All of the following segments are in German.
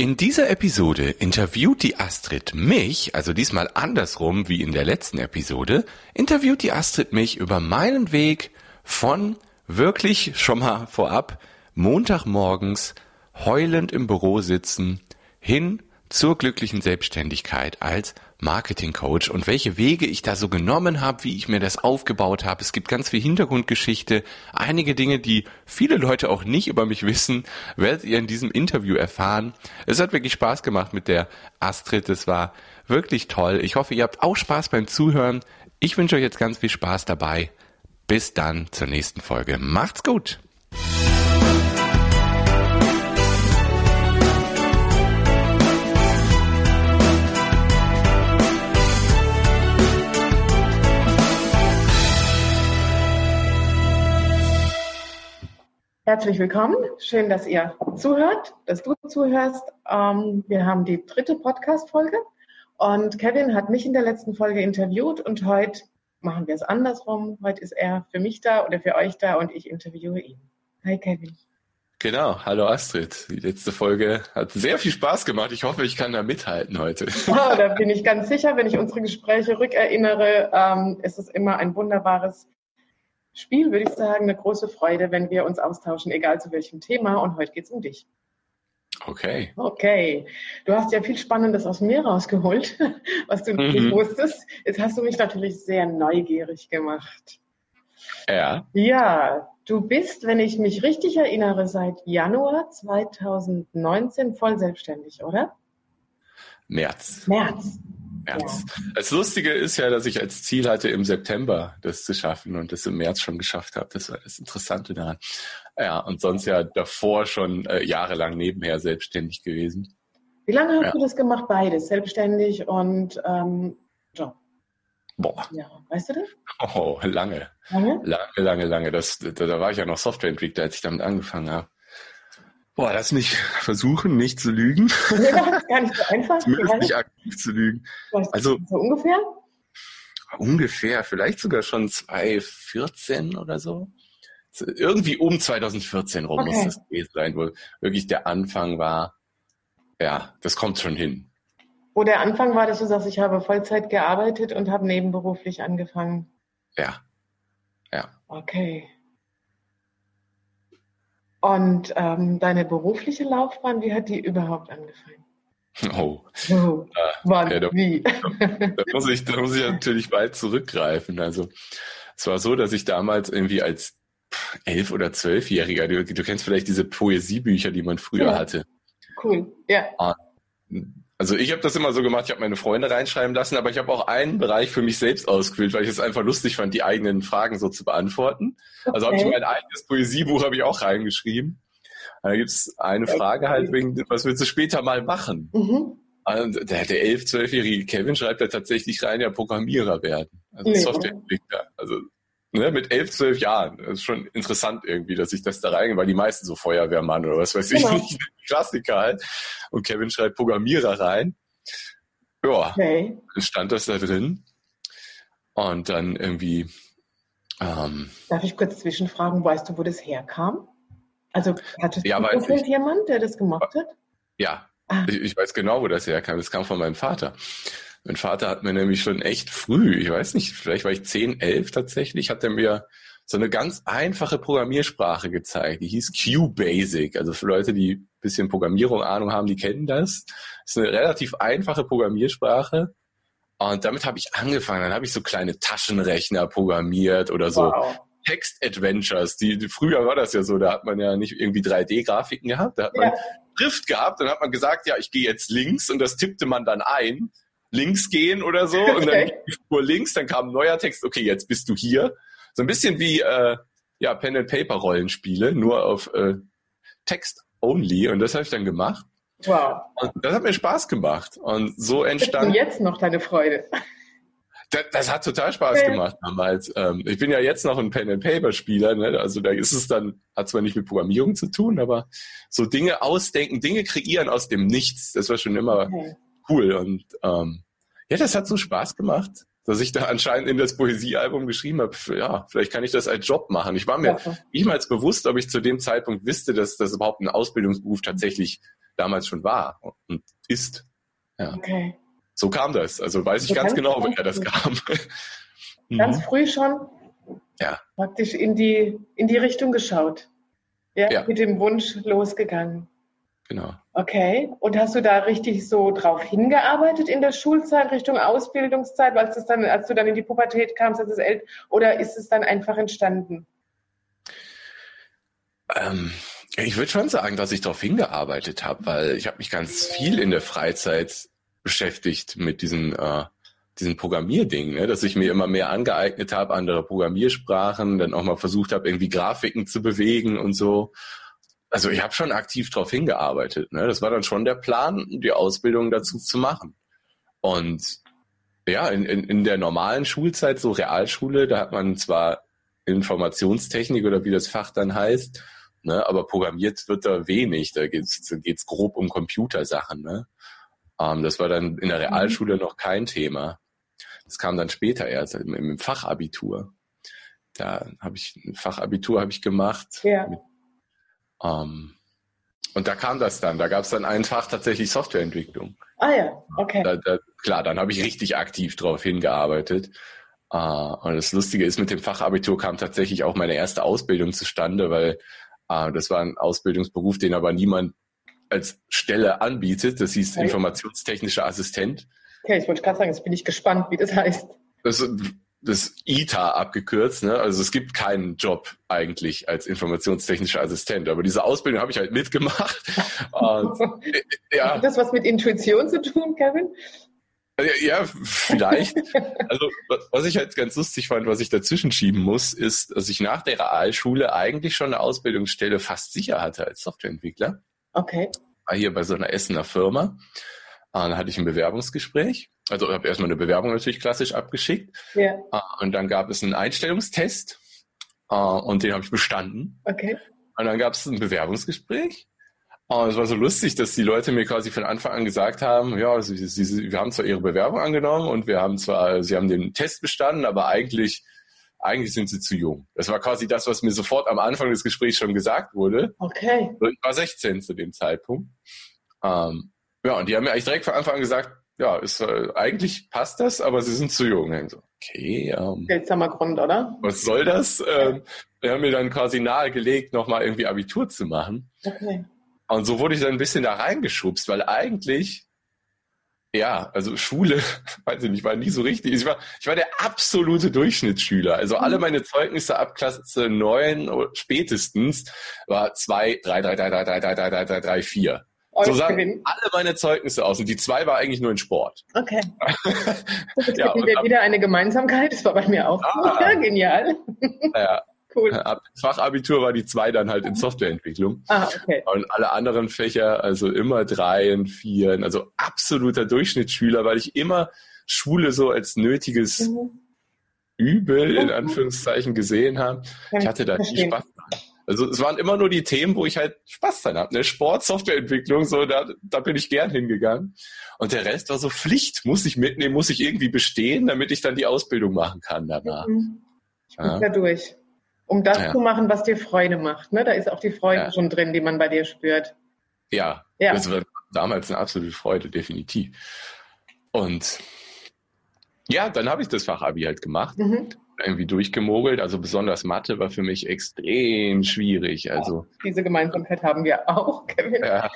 In dieser Episode interviewt die Astrid mich, also diesmal andersrum wie in der letzten Episode, interviewt die Astrid mich über meinen Weg von wirklich schon mal vorab Montagmorgens heulend im Büro sitzen hin zur glücklichen Selbstständigkeit als Marketing-Coach und welche Wege ich da so genommen habe, wie ich mir das aufgebaut habe. Es gibt ganz viel Hintergrundgeschichte, einige Dinge, die viele Leute auch nicht über mich wissen, werdet ihr in diesem Interview erfahren. Es hat wirklich Spaß gemacht mit der Astrid, es war wirklich toll. Ich hoffe, ihr habt auch Spaß beim Zuhören. Ich wünsche euch jetzt ganz viel Spaß dabei. Bis dann zur nächsten Folge. Macht's gut! Herzlich willkommen. Schön, dass ihr zuhört, dass du zuhörst. Ähm, wir haben die dritte Podcast-Folge und Kevin hat mich in der letzten Folge interviewt und heute machen wir es andersrum. Heute ist er für mich da oder für euch da und ich interviewe ihn. Hi Kevin. Genau, hallo Astrid. Die letzte Folge hat sehr viel Spaß gemacht. Ich hoffe, ich kann da mithalten heute. Ja, da bin ich ganz sicher, wenn ich unsere Gespräche rückerinnere, ähm, ist es immer ein wunderbares Spiel, würde ich sagen, eine große Freude, wenn wir uns austauschen, egal zu welchem Thema. Und heute geht es um dich. Okay. Okay. Du hast ja viel Spannendes aus mir rausgeholt, was du mhm. nicht wusstest. Jetzt hast du mich natürlich sehr neugierig gemacht. Ja. Ja, du bist, wenn ich mich richtig erinnere, seit Januar 2019 voll selbstständig, oder? März. März. März. Ja. Das Lustige ist ja, dass ich als Ziel hatte, im September das zu schaffen und das im März schon geschafft habe. Das war das Interessante daran. Ja, und sonst ja davor schon äh, jahrelang nebenher selbstständig gewesen. Wie lange hast ja. du das gemacht, beides? Selbstständig und ähm, Job? Boah. Ja, weißt du das? Oh, lange. Lange? Lange, lange, lange. Das, da, da war ich ja noch Softwareentwickler, als ich damit angefangen habe. Boah, lass mich versuchen, nicht zu lügen. Ja, gar nicht so einfach. Zumindest nicht aktiv zu lügen. Was, also so ungefähr? Ungefähr, vielleicht sogar schon 2014 oder so. Irgendwie um 2014 rum okay. muss das gewesen sein, wo wirklich der Anfang war. Ja, das kommt schon hin. Wo der Anfang war, dass du sagst, ich habe Vollzeit gearbeitet und habe nebenberuflich angefangen. Ja. Ja. Okay. Und ähm, deine berufliche Laufbahn, wie hat die überhaupt angefangen? Oh. oh. Äh, Mann, ja, da, wie? Da, muss ich, da muss ich natürlich weit zurückgreifen. Also es war so, dass ich damals irgendwie als elf- oder zwölfjähriger, du, du kennst vielleicht diese Poesiebücher, die man früher ja. hatte. Cool, ja. Also ich habe das immer so gemacht, ich habe meine Freunde reinschreiben lassen, aber ich habe auch einen Bereich für mich selbst ausgewählt, weil ich es einfach lustig fand, die eigenen Fragen so zu beantworten. Okay. Also habe ich mein eigenes Poesiebuch habe ich auch reingeschrieben. Da gibt's eine Frage halt wegen, was willst du später mal machen? Mhm. Und der, der elf, zwölfjährige Kevin schreibt da tatsächlich rein, ja Programmierer werden, also nee. Softwareentwickler. Also ne, mit elf, zwölf Jahren. Das ist schon interessant irgendwie, dass ich das da reingehe, weil die meisten so Feuerwehrmann oder was weiß genau. ich nicht, Klassiker halt. Und Kevin schreibt Programmierer rein. Ja, okay. stand das da drin. Und dann irgendwie. Ähm, Darf ich kurz zwischenfragen, weißt du, wo das herkam? Also hattest ja, du jemand, der das gemacht hat? Ja, ah. ich, ich weiß genau, wo das herkam. Das kam von meinem Vater. Mein Vater hat mir nämlich schon echt früh, ich weiß nicht, vielleicht war ich 10, 11 tatsächlich, hat er mir so eine ganz einfache Programmiersprache gezeigt. Die hieß QBasic. Also für Leute, die ein bisschen Programmierung Ahnung haben, die kennen das. Das ist eine relativ einfache Programmiersprache. Und damit habe ich angefangen. Dann habe ich so kleine Taschenrechner programmiert oder so wow. Text-Adventures. Die, die, früher war das ja so, da hat man ja nicht irgendwie 3D-Grafiken gehabt. Da hat man ja. Schrift gehabt, dann hat man gesagt, ja, ich gehe jetzt links und das tippte man dann ein links gehen oder so okay. und dann fuhr links, dann kam ein neuer Text, okay, jetzt bist du hier. So ein bisschen wie äh, ja, Pen and Paper Rollenspiele, nur auf äh, Text only und das habe ich dann gemacht. Wow. Und das hat mir Spaß gemacht und so entstand. Und jetzt noch deine Freude. Das, das hat total Spaß okay. gemacht damals. Ähm, ich bin ja jetzt noch ein Pen and Paper Spieler, ne? also da ist es dann hat zwar nicht mit Programmierung zu tun, aber so Dinge ausdenken, Dinge kreieren aus dem Nichts, das war schon immer okay cool. Und ähm, ja, das hat so Spaß gemacht, dass ich da anscheinend in das Poesiealbum geschrieben habe, ja, vielleicht kann ich das als Job machen. Ich war mir ja. niemals bewusst, ob ich zu dem Zeitpunkt wüsste, dass das überhaupt ein Ausbildungsberuf tatsächlich damals schon war und ist. Ja. Okay. So kam das. Also weiß ich ganz genau, woher das kam. Ganz mhm. früh schon ja. praktisch in die, in die Richtung geschaut. Ja, ja. Mit dem Wunsch losgegangen. Genau. Okay. Und hast du da richtig so drauf hingearbeitet in der Schulzeit, Richtung Ausbildungszeit, als, das dann, als du dann in die Pubertät kamst, als es älter, oder ist es dann einfach entstanden? Ähm, ich würde schon sagen, dass ich darauf hingearbeitet habe, weil ich habe mich ganz viel in der Freizeit beschäftigt mit diesen, äh, diesen Programmierdingen, ne? dass ich mir immer mehr angeeignet habe, andere Programmiersprachen, dann auch mal versucht habe, irgendwie Grafiken zu bewegen und so. Also ich habe schon aktiv darauf hingearbeitet. Ne? Das war dann schon der Plan, die Ausbildung dazu zu machen. Und ja, in, in, in der normalen Schulzeit, so Realschule, da hat man zwar Informationstechnik oder wie das Fach dann heißt, ne, aber programmiert wird da wenig. Da geht's da geht's grob um Computersachen. Ne? Ähm, das war dann in der mhm. Realschule noch kein Thema. Das kam dann später erst im, im Fachabitur. Da habe ich ein Fachabitur habe ich gemacht. Ja. Mit, ähm, und da kam das dann. Da gab es dann ein Fach tatsächlich Softwareentwicklung. Ah ja, okay. Da, da, klar, dann habe ich richtig aktiv drauf hingearbeitet. Uh, und das Lustige ist, mit dem Fachabitur kam tatsächlich auch meine erste Ausbildung zustande, weil uh, das war ein Ausbildungsberuf, den aber niemand als Stelle anbietet. Das hieß okay. informationstechnischer Assistent. Okay, ich wollte gerade sagen, jetzt bin ich gespannt, wie das heißt. Das, das ITA abgekürzt, ne? Also es gibt keinen Job eigentlich als informationstechnischer Assistent, aber diese Ausbildung habe ich halt mitgemacht. Und, äh, ja. Hat das was mit Intuition zu tun, Kevin? Ja, vielleicht. Also was ich halt ganz lustig fand, was ich dazwischen schieben muss, ist, dass ich nach der Realschule eigentlich schon eine Ausbildungsstelle fast sicher hatte als Softwareentwickler. Okay. War hier bei so einer Essener Firma. Ah, dann hatte ich ein Bewerbungsgespräch. Also habe erstmal eine Bewerbung natürlich klassisch abgeschickt. Ja. Ah, und dann gab es einen Einstellungstest ah, und den habe ich bestanden. Okay. Und dann gab es ein Bewerbungsgespräch. Und es war so lustig, dass die Leute mir quasi von Anfang an gesagt haben, ja, sie, sie, wir haben zwar ihre Bewerbung angenommen und wir haben zwar, sie haben den Test bestanden, aber eigentlich eigentlich sind sie zu jung. Das war quasi das, was mir sofort am Anfang des Gesprächs schon gesagt wurde. Okay. Ich war 16 zu dem Zeitpunkt. Ähm, ja, und die haben mir eigentlich direkt von Anfang an gesagt, ja, ist, äh, eigentlich passt das, aber sie sind zu jung. So, okay. Ähm, Seltsamer Grund, oder? Was soll das? Ähm, die haben mir dann quasi nahegelegt, nochmal irgendwie Abitur zu machen. Okay. Und so wurde ich dann ein bisschen da reingeschubst, weil eigentlich ja, also Schule, weiß ich nicht, war nie so richtig. Ich war, ich war der absolute Durchschnittsschüler. Also alle mhm. meine Zeugnisse ab Klasse 9 spätestens war 2, 3, 3, 3, 3, 3, 3, 3, 3, 3, 3, 4. So sahen alle meine Zeugnisse aus und die zwei war eigentlich nur in Sport. Okay. Das ja, wieder, wieder eine Gemeinsamkeit, das war bei mir auch ah, ja, genial. Ja, Cool. Ab Fachabitur war die zwei dann halt in Softwareentwicklung. Ah, okay. Und alle anderen Fächer, also immer Dreien, Vieren, also absoluter Durchschnittsschüler, weil ich immer Schule so als nötiges mhm. Übel in mhm. Anführungszeichen gesehen habe. ich hatte da nie Spaß dran. Also es waren immer nur die Themen, wo ich halt Spaß dran habe. Ne? Sport, Softwareentwicklung, so da, da bin ich gern hingegangen. Und der Rest war so Pflicht, muss ich mitnehmen, muss ich irgendwie bestehen, damit ich dann die Ausbildung machen kann danach. Mhm. Ich bin ja. da durch um das ja. zu machen, was dir Freude macht. Ne? Da ist auch die Freude ja. schon drin, die man bei dir spürt. Ja, ja. das war damals eine absolute Freude, definitiv. Und ja, dann habe ich das Fachabi halt gemacht. Mhm. Irgendwie durchgemogelt. Also besonders Mathe war für mich extrem schwierig. Also diese Gemeinsamkeit haben wir auch, Kevin. Ja,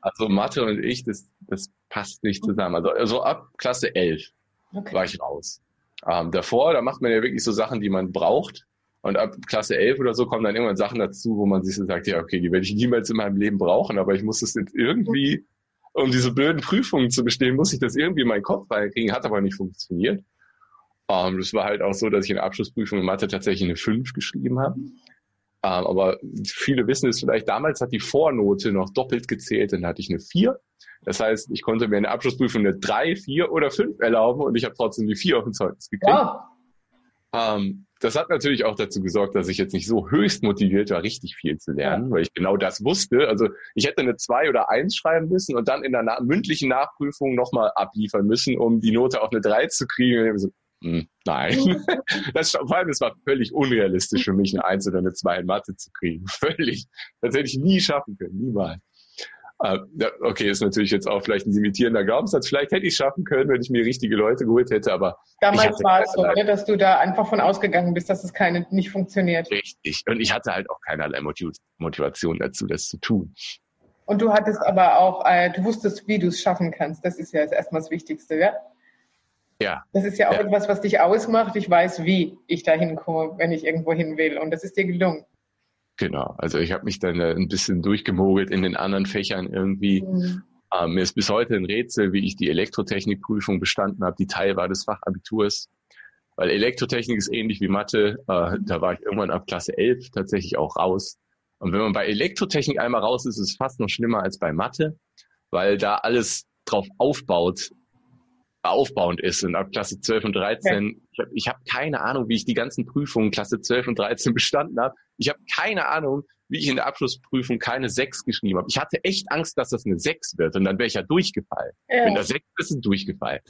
also Mathe und ich, das, das passt nicht zusammen. Also, also ab Klasse 11 okay. war ich raus. Ähm, davor, da macht man ja wirklich so Sachen, die man braucht. Und ab Klasse 11 oder so kommen dann irgendwann Sachen dazu, wo man sich so sagt, ja, okay, die werde ich niemals in meinem Leben brauchen, aber ich muss das jetzt irgendwie, um diese blöden Prüfungen zu bestehen, muss ich das irgendwie in meinen Kopf reinkriegen, hat aber nicht funktioniert. Ähm, das war halt auch so, dass ich in der Abschlussprüfung in Mathe tatsächlich eine 5 geschrieben habe. Ähm, aber viele wissen es vielleicht, damals hat die Vornote noch doppelt gezählt, dann hatte ich eine 4. Das heißt, ich konnte mir in der Abschlussprüfung eine 3, 4 oder 5 erlauben und ich habe trotzdem die 4 auf dem Zeugnis gekriegt. Ja. Um, das hat natürlich auch dazu gesorgt, dass ich jetzt nicht so höchst motiviert war, richtig viel zu lernen, ja. weil ich genau das wusste. Also ich hätte eine zwei oder eins schreiben müssen und dann in der na mündlichen Nachprüfung nochmal abliefern müssen, um die Note auf eine drei zu kriegen. So, nein. Das, vor allem, es war völlig unrealistisch für mich, eine eins oder eine zwei in Mathe zu kriegen. Völlig. Das hätte ich nie schaffen können, niemals. Äh, okay, ist natürlich jetzt auch vielleicht ein limitierender Glaubenssatz. Vielleicht hätte ich es schaffen können, wenn ich mir richtige Leute geholt hätte, aber. Damals war es so, ne, dass du da einfach von ausgegangen bist, dass es keine nicht funktioniert. Richtig. Und ich hatte halt auch keinerlei Motivation dazu, das zu tun. Und du hattest aber auch, äh, du wusstest, wie du es schaffen kannst. Das ist ja erstmal das Wichtigste, ja? Ja. Das ist ja auch ja. etwas, was dich ausmacht. Ich weiß, wie ich da hinkomme, wenn ich irgendwo hin will. Und das ist dir gelungen. Genau. Also ich habe mich dann ein bisschen durchgemogelt in den anderen Fächern irgendwie. Mhm. Ähm, mir ist bis heute ein Rätsel, wie ich die Elektrotechnikprüfung bestanden habe, die Teil war des Fachabiturs. Weil Elektrotechnik ist ähnlich wie Mathe. Äh, da war ich irgendwann ab Klasse 11 tatsächlich auch raus. Und wenn man bei Elektrotechnik einmal raus ist, ist es fast noch schlimmer als bei Mathe, weil da alles drauf aufbaut, aufbauend ist. Und ab Klasse 12 und 13, ja. ich habe hab keine Ahnung, wie ich die ganzen Prüfungen Klasse 12 und 13 bestanden habe. Ich habe keine Ahnung, wie ich in der Abschlussprüfung keine 6 geschrieben habe. Ich hatte echt Angst, dass das eine 6 wird und dann wäre ich ja durchgefallen. Ja. Wenn da 6 ist, ist durchgefallen.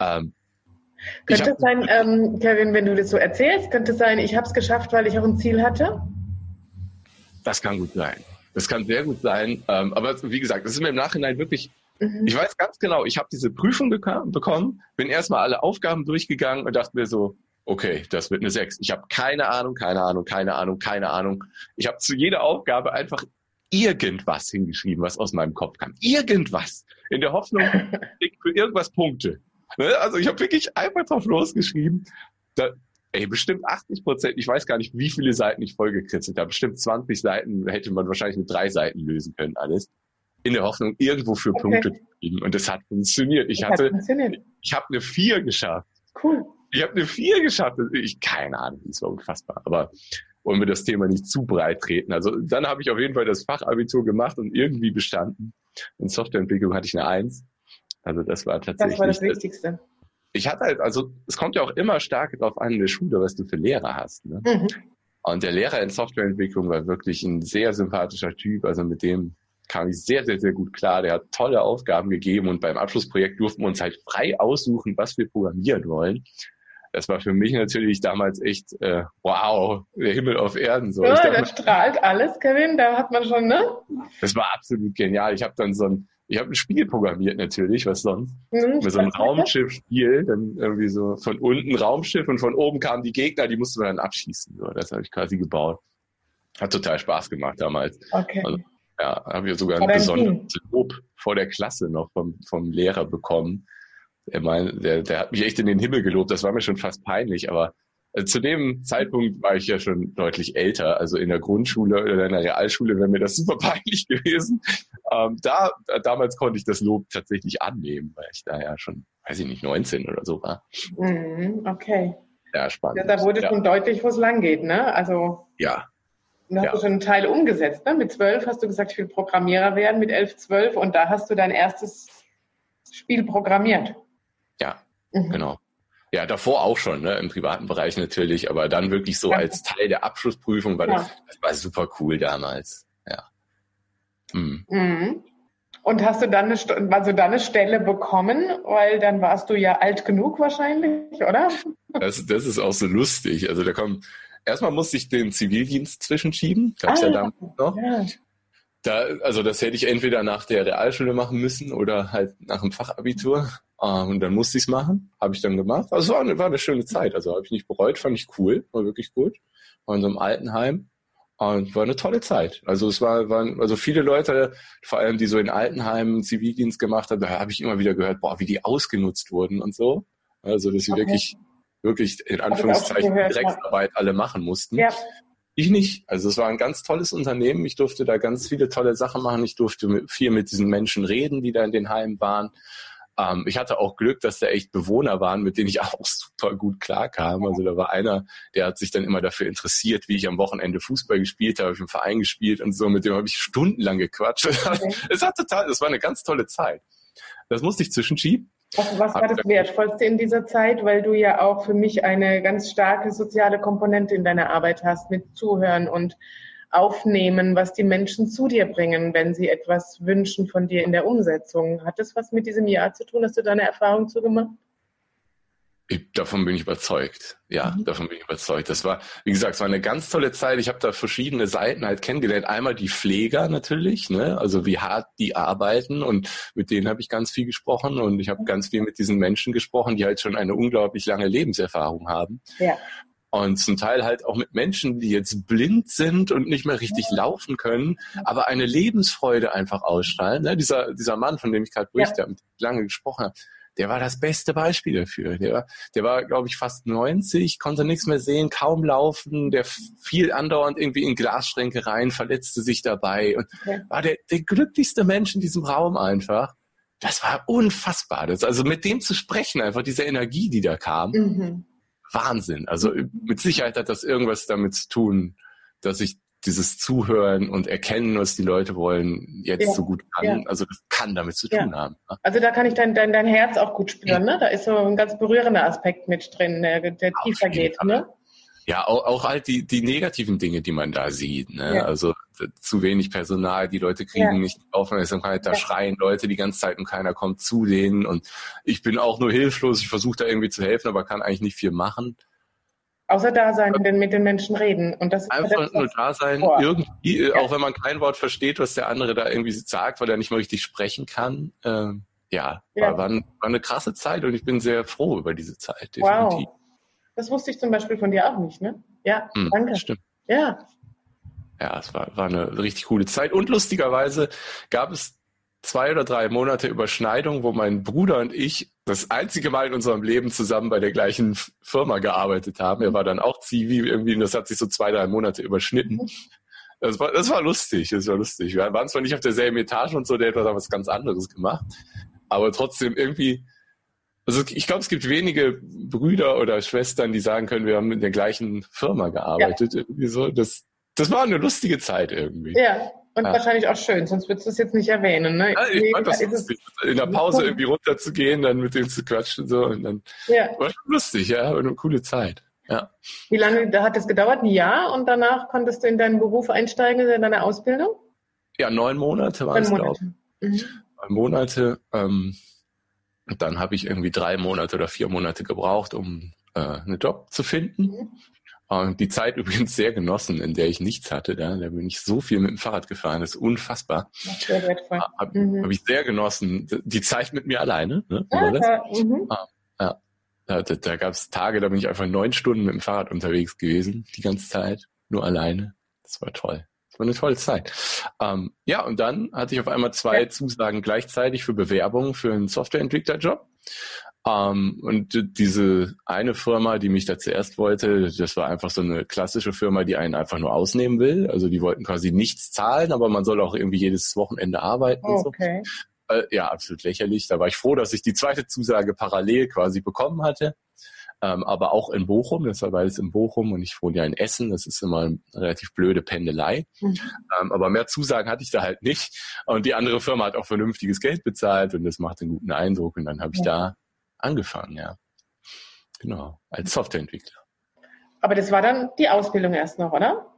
Ähm, könnte es sein, ähm, Kevin, wenn du das so erzählst, könnte es sein, ich habe es geschafft, weil ich auch ein Ziel hatte? Das kann gut sein. Das kann sehr gut sein. Ähm, aber wie gesagt, das ist mir im Nachhinein wirklich Mhm. Ich weiß ganz genau, ich habe diese Prüfung bekommen, bin erstmal alle Aufgaben durchgegangen und dachte mir so, okay, das wird eine 6. Ich habe keine Ahnung, keine Ahnung, keine Ahnung, keine Ahnung. Ich habe zu jeder Aufgabe einfach irgendwas hingeschrieben, was aus meinem Kopf kam. Irgendwas. In der Hoffnung, für irgendwas Punkte. Ne? Also ich habe wirklich einfach drauf losgeschrieben. Da, ey, bestimmt 80 Prozent, ich weiß gar nicht, wie viele Seiten ich vollgekritzelt habe. Bestimmt 20 Seiten hätte man wahrscheinlich mit drei Seiten lösen können, alles in der Hoffnung, irgendwo für okay. Punkte zu kriegen. Und das hat funktioniert. Ich das hatte, ich habe eine vier geschafft. Cool. Ich habe eine vier geschafft. Ich keine Ahnung, das war unfassbar. Aber wollen wir das Thema nicht zu breit treten. Also dann habe ich auf jeden Fall das Fachabitur gemacht und irgendwie bestanden. In Softwareentwicklung hatte ich eine Eins. Also das war tatsächlich. Das war das Wichtigste. Ich hatte halt, also es kommt ja auch immer stark darauf an in der Schule, was du für Lehrer hast. Ne? Mhm. Und der Lehrer in Softwareentwicklung war wirklich ein sehr sympathischer Typ. Also mit dem kam ich sehr, sehr, sehr gut klar. Der hat tolle Aufgaben gegeben und beim Abschlussprojekt durften wir uns halt frei aussuchen, was wir programmieren wollen. Das war für mich natürlich damals echt, äh, wow, der Himmel auf Erden. So. Ja, da strahlt alles, Kevin, da hat man schon, ne? Das war absolut genial. Ich habe dann so ein, ich habe ein Spiel programmiert natürlich, was sonst. Mhm, Mit so einem Raumschiff-Spiel, dann irgendwie so von unten Raumschiff und von oben kamen die Gegner, die musste man dann abschießen. So, das habe ich quasi gebaut. Hat total Spaß gemacht damals. Okay. Also, ja, haben wir sogar ein besonderes Lob vor der Klasse noch vom, vom Lehrer bekommen. Er mein, der, der hat mich echt in den Himmel gelobt. Das war mir schon fast peinlich, aber äh, zu dem Zeitpunkt war ich ja schon deutlich älter. Also in der Grundschule oder in der Realschule wäre mir das super peinlich gewesen. Ähm, da, damals konnte ich das Lob tatsächlich annehmen, weil ich da ja schon, weiß ich nicht, 19 oder so war. Mhm, okay. Ja, spannend. Ja, da wurde ja. schon deutlich, wo es lang geht, ne? Also. Ja, da hast ja. du schon einen Teil umgesetzt. Ne? Mit zwölf hast du gesagt, ich will Programmierer werden, mit elf, zwölf und da hast du dein erstes Spiel programmiert. Ja, mhm. genau. Ja, davor auch schon, ne? im privaten Bereich natürlich, aber dann wirklich so ja. als Teil der Abschlussprüfung, weil ja. das, das, war super cool damals. Ja. Mhm. Mhm. Und hast du dann eine, also dann eine Stelle bekommen, weil dann warst du ja alt genug wahrscheinlich, oder? Das, das ist auch so lustig. Also da kommen erstmal musste ich den Zivildienst zwischenschieben. Gab's ah, ja damals noch. Ja. Da, also das hätte ich entweder nach der Realschule machen müssen oder halt nach dem Fachabitur. Ähm, und dann musste ich es machen. Habe ich dann gemacht. Also es war eine, war eine schöne Zeit. Also habe ich nicht bereut, fand ich cool, war wirklich gut. War in so einem Altenheim. Und war eine tolle Zeit. Also es war, waren also viele Leute, vor allem die so in Altenheimen Zivildienst gemacht haben, da habe ich immer wieder gehört, boah, wie die ausgenutzt wurden und so. Also dass sie okay. wirklich wirklich in Anführungszeichen Drecksarbeit alle machen mussten. Ja. Ich nicht. Also es war ein ganz tolles Unternehmen. Ich durfte da ganz viele tolle Sachen machen. Ich durfte viel mit diesen Menschen reden, die da in den Heimen waren. Ähm, ich hatte auch Glück, dass da echt Bewohner waren, mit denen ich auch super gut klarkam. Also da war einer, der hat sich dann immer dafür interessiert, wie ich am Wochenende Fußball gespielt habe, ich im Verein gespielt und so. Mit dem habe ich stundenlang gequatscht. Okay. es hat total, es war eine ganz tolle Zeit. Das musste ich zwischenschieben. Was, was war das Wertvollste in dieser Zeit, weil du ja auch für mich eine ganz starke soziale Komponente in deiner Arbeit hast, mit Zuhören und Aufnehmen, was die Menschen zu dir bringen, wenn sie etwas wünschen von dir in der Umsetzung. Hat das was mit diesem Jahr zu tun? Hast du da eine Erfahrung zu gemacht? Ich, davon bin ich überzeugt. Ja, mhm. davon bin ich überzeugt. Das war, wie gesagt, es war eine ganz tolle Zeit. Ich habe da verschiedene Seiten halt kennengelernt. Einmal die Pfleger natürlich, ne? also wie hart die arbeiten und mit denen habe ich ganz viel gesprochen und ich habe ganz viel mit diesen Menschen gesprochen, die halt schon eine unglaublich lange Lebenserfahrung haben. Ja. Und zum Teil halt auch mit Menschen, die jetzt blind sind und nicht mehr richtig laufen können, aber eine Lebensfreude einfach ausstrahlen. Ne? Dieser, dieser Mann, von dem ich gerade berichte, ja. lange gesprochen habe, der war das beste Beispiel dafür. Der, der war, glaube ich, fast 90, konnte nichts mehr sehen, kaum laufen, der fiel andauernd irgendwie in Glasschränke rein, verletzte sich dabei und okay. war der, der glücklichste Mensch in diesem Raum einfach. Das war unfassbar. Das, also mit dem zu sprechen, einfach diese Energie, die da kam, mhm. Wahnsinn. Also mit Sicherheit hat das irgendwas damit zu tun, dass ich dieses Zuhören und Erkennen, was die Leute wollen, jetzt ja, so gut kann. Ja. Also das kann damit zu tun ja. haben. Ne? Also da kann ich dein, dein, dein Herz auch gut spüren. Ne? Da ist so ein ganz berührender Aspekt mit drin, der, der tiefer geht. Ne? Ja, auch, auch halt die, die negativen Dinge, die man da sieht. Ne? Also zu wenig Personal, die Leute kriegen nicht Aufmerksamkeit, da schreien Leute die ganze Zeit und keiner kommt zu denen. Und ich bin auch nur hilflos, ich versuche da irgendwie zu helfen, aber kann eigentlich nicht viel machen. Außer da sein und mit den Menschen reden. Und das Einfach nur da sein, irgendwie, äh, ja. auch wenn man kein Wort versteht, was der andere da irgendwie sagt, weil er nicht mal richtig sprechen kann. Ähm, ja, ja. War, war, war, eine krasse Zeit und ich bin sehr froh über diese Zeit, definitiv. Wow. Das wusste ich zum Beispiel von dir auch nicht, ne? Ja, hm, danke. Stimmt. Ja. Ja, es war, war eine richtig coole Zeit. Und lustigerweise gab es zwei oder drei Monate Überschneidung, wo mein Bruder und ich das einzige Mal in unserem Leben zusammen bei der gleichen Firma gearbeitet haben. Er war dann auch Zivi irgendwie und das hat sich so zwei, drei Monate überschnitten. Das war, das war lustig, das war lustig. Wir waren zwar nicht auf derselben Etage und so, der hat was ganz anderes gemacht, aber trotzdem irgendwie, also ich glaube, es gibt wenige Brüder oder Schwestern, die sagen können, wir haben in der gleichen Firma gearbeitet. Ja. Irgendwie so. Das, das war eine lustige Zeit irgendwie. Ja, und ja. wahrscheinlich auch schön, sonst würdest du es jetzt nicht erwähnen. Ne? Ja, ich fand das lustig, in der Pause irgendwie runterzugehen, dann mit denen zu quatschen. So, und dann ja. War schon lustig, ja, war eine coole Zeit. Ja. Wie lange da hat das gedauert? Ein Jahr und danach konntest du in deinen Beruf einsteigen, in deine Ausbildung? Ja, neun Monate waren es, glaube ich. Mhm. Neun Monate. Ähm, dann habe ich irgendwie drei Monate oder vier Monate gebraucht, um äh, einen Job zu finden. Mhm. Und die Zeit übrigens sehr genossen, in der ich nichts hatte. Da, da bin ich so viel mit dem Fahrrad gefahren, das ist unfassbar. Sehr wertvoll. Habe mhm. hab ich sehr genossen. Die Zeit mit mir alleine. Ne? Ja, ja, mhm. ah, ja. Da, da, da gab es Tage, da bin ich einfach neun Stunden mit dem Fahrrad unterwegs gewesen, die ganze Zeit, nur alleine. Das war toll. Das war eine tolle Zeit. Ähm, ja, und dann hatte ich auf einmal zwei ja. Zusagen gleichzeitig für Bewerbungen für einen Softwareentwicklerjob. Ähm, und diese eine Firma, die mich da zuerst wollte, das war einfach so eine klassische Firma, die einen einfach nur ausnehmen will. Also die wollten quasi nichts zahlen, aber man soll auch irgendwie jedes Wochenende arbeiten oh, und so. Okay. Äh, ja, absolut lächerlich. Da war ich froh, dass ich die zweite Zusage parallel quasi bekommen hatte. Ähm, aber auch in Bochum, das war beides in Bochum und ich wohne ja in Essen, das ist immer eine relativ blöde Pendelei. Mhm. Ähm, aber mehr Zusagen hatte ich da halt nicht. Und die andere Firma hat auch vernünftiges Geld bezahlt und das macht einen guten Eindruck. Und dann habe ich ja. da angefangen, ja. Genau, als Softwareentwickler. Aber das war dann die Ausbildung erst noch, oder?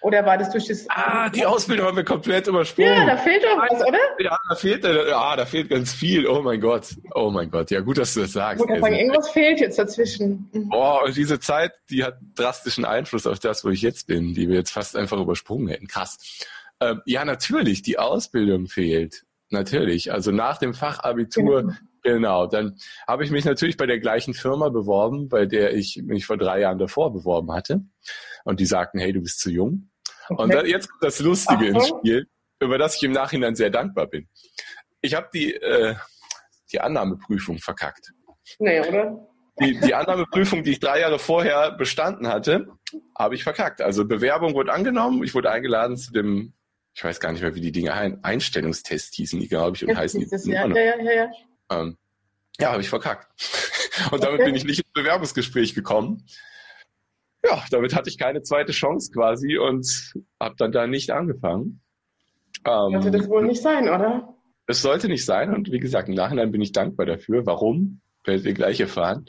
Oder war das durch das. Ah, die Ausbildung haben wir komplett übersprungen. Ja, da fehlt doch was, oder? Ja, da fehlt, ja, da fehlt ganz viel. Oh mein Gott. Oh mein Gott. Ja, gut, dass du das sagst. Gut, sagen, also, irgendwas fehlt jetzt dazwischen. Mhm. Boah, und diese Zeit, die hat drastischen Einfluss auf das, wo ich jetzt bin, die wir jetzt fast einfach übersprungen hätten. Krass. Ähm, ja, natürlich, die Ausbildung fehlt. Natürlich. Also nach dem Fachabitur genau. Genau, dann habe ich mich natürlich bei der gleichen Firma beworben, bei der ich mich vor drei Jahren davor beworben hatte. Und die sagten, hey, du bist zu jung. Okay. Und dann, jetzt kommt das Lustige Ach, ins Spiel, über das ich im Nachhinein sehr dankbar bin. Ich habe die, äh, die Annahmeprüfung verkackt. Nee, oder? Die, die Annahmeprüfung, die ich drei Jahre vorher bestanden hatte, habe ich verkackt. Also Bewerbung wurde angenommen, ich wurde eingeladen zu dem, ich weiß gar nicht mehr, wie die Dinge heißen, Einstellungstest hießen die, glaube ich, und heißen die. Ja, ja, ja, ja. Ähm, ja, habe ich verkackt. Und damit bin ich nicht ins Bewerbungsgespräch gekommen. Ja, damit hatte ich keine zweite Chance quasi und habe dann da nicht angefangen. Ähm, sollte das wohl nicht sein, oder? Es sollte nicht sein und wie gesagt, im Nachhinein bin ich dankbar dafür. Warum? Werdet ihr gleich erfahren.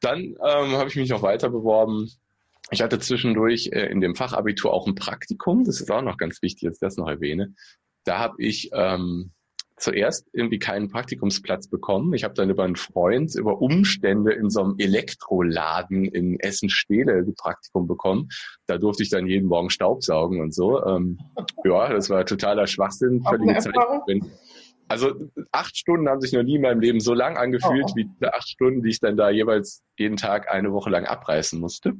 Dann ähm, habe ich mich noch weiter beworben. Ich hatte zwischendurch äh, in dem Fachabitur auch ein Praktikum. Das ist auch noch ganz wichtig, dass ich das noch erwähne. Da habe ich ähm, zuerst irgendwie keinen Praktikumsplatz bekommen. Ich habe dann über einen Freund, über Umstände in so einem Elektroladen in Essen-Stehle ein Praktikum bekommen. Da durfte ich dann jeden Morgen Staubsaugen und so. Ähm, ja, das war totaler Schwachsinn, völlige Zeit. Also acht Stunden haben sich noch nie in meinem Leben so lang angefühlt, oh. wie diese acht Stunden, die ich dann da jeweils jeden Tag eine Woche lang abreißen musste.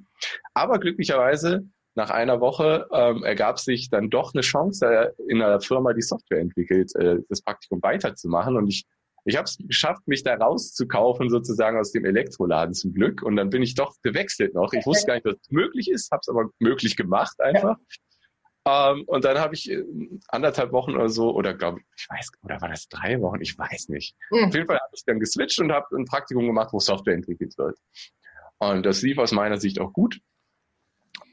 Aber glücklicherweise nach einer Woche ähm, ergab sich dann doch eine Chance, in einer Firma, die Software entwickelt, äh, das Praktikum weiterzumachen. Und ich, ich habe es geschafft, mich da rauszukaufen, sozusagen aus dem Elektroladen zum Glück. Und dann bin ich doch gewechselt noch. Ich wusste gar nicht, dass es möglich ist, habe es aber möglich gemacht einfach. Ja. Ähm, und dann habe ich äh, anderthalb Wochen oder so, oder glaube ich, ich weiß, oder war das drei Wochen? Ich weiß nicht. Mhm. Auf jeden Fall habe ich dann geswitcht und habe ein Praktikum gemacht, wo Software entwickelt wird. Und das lief aus meiner Sicht auch gut.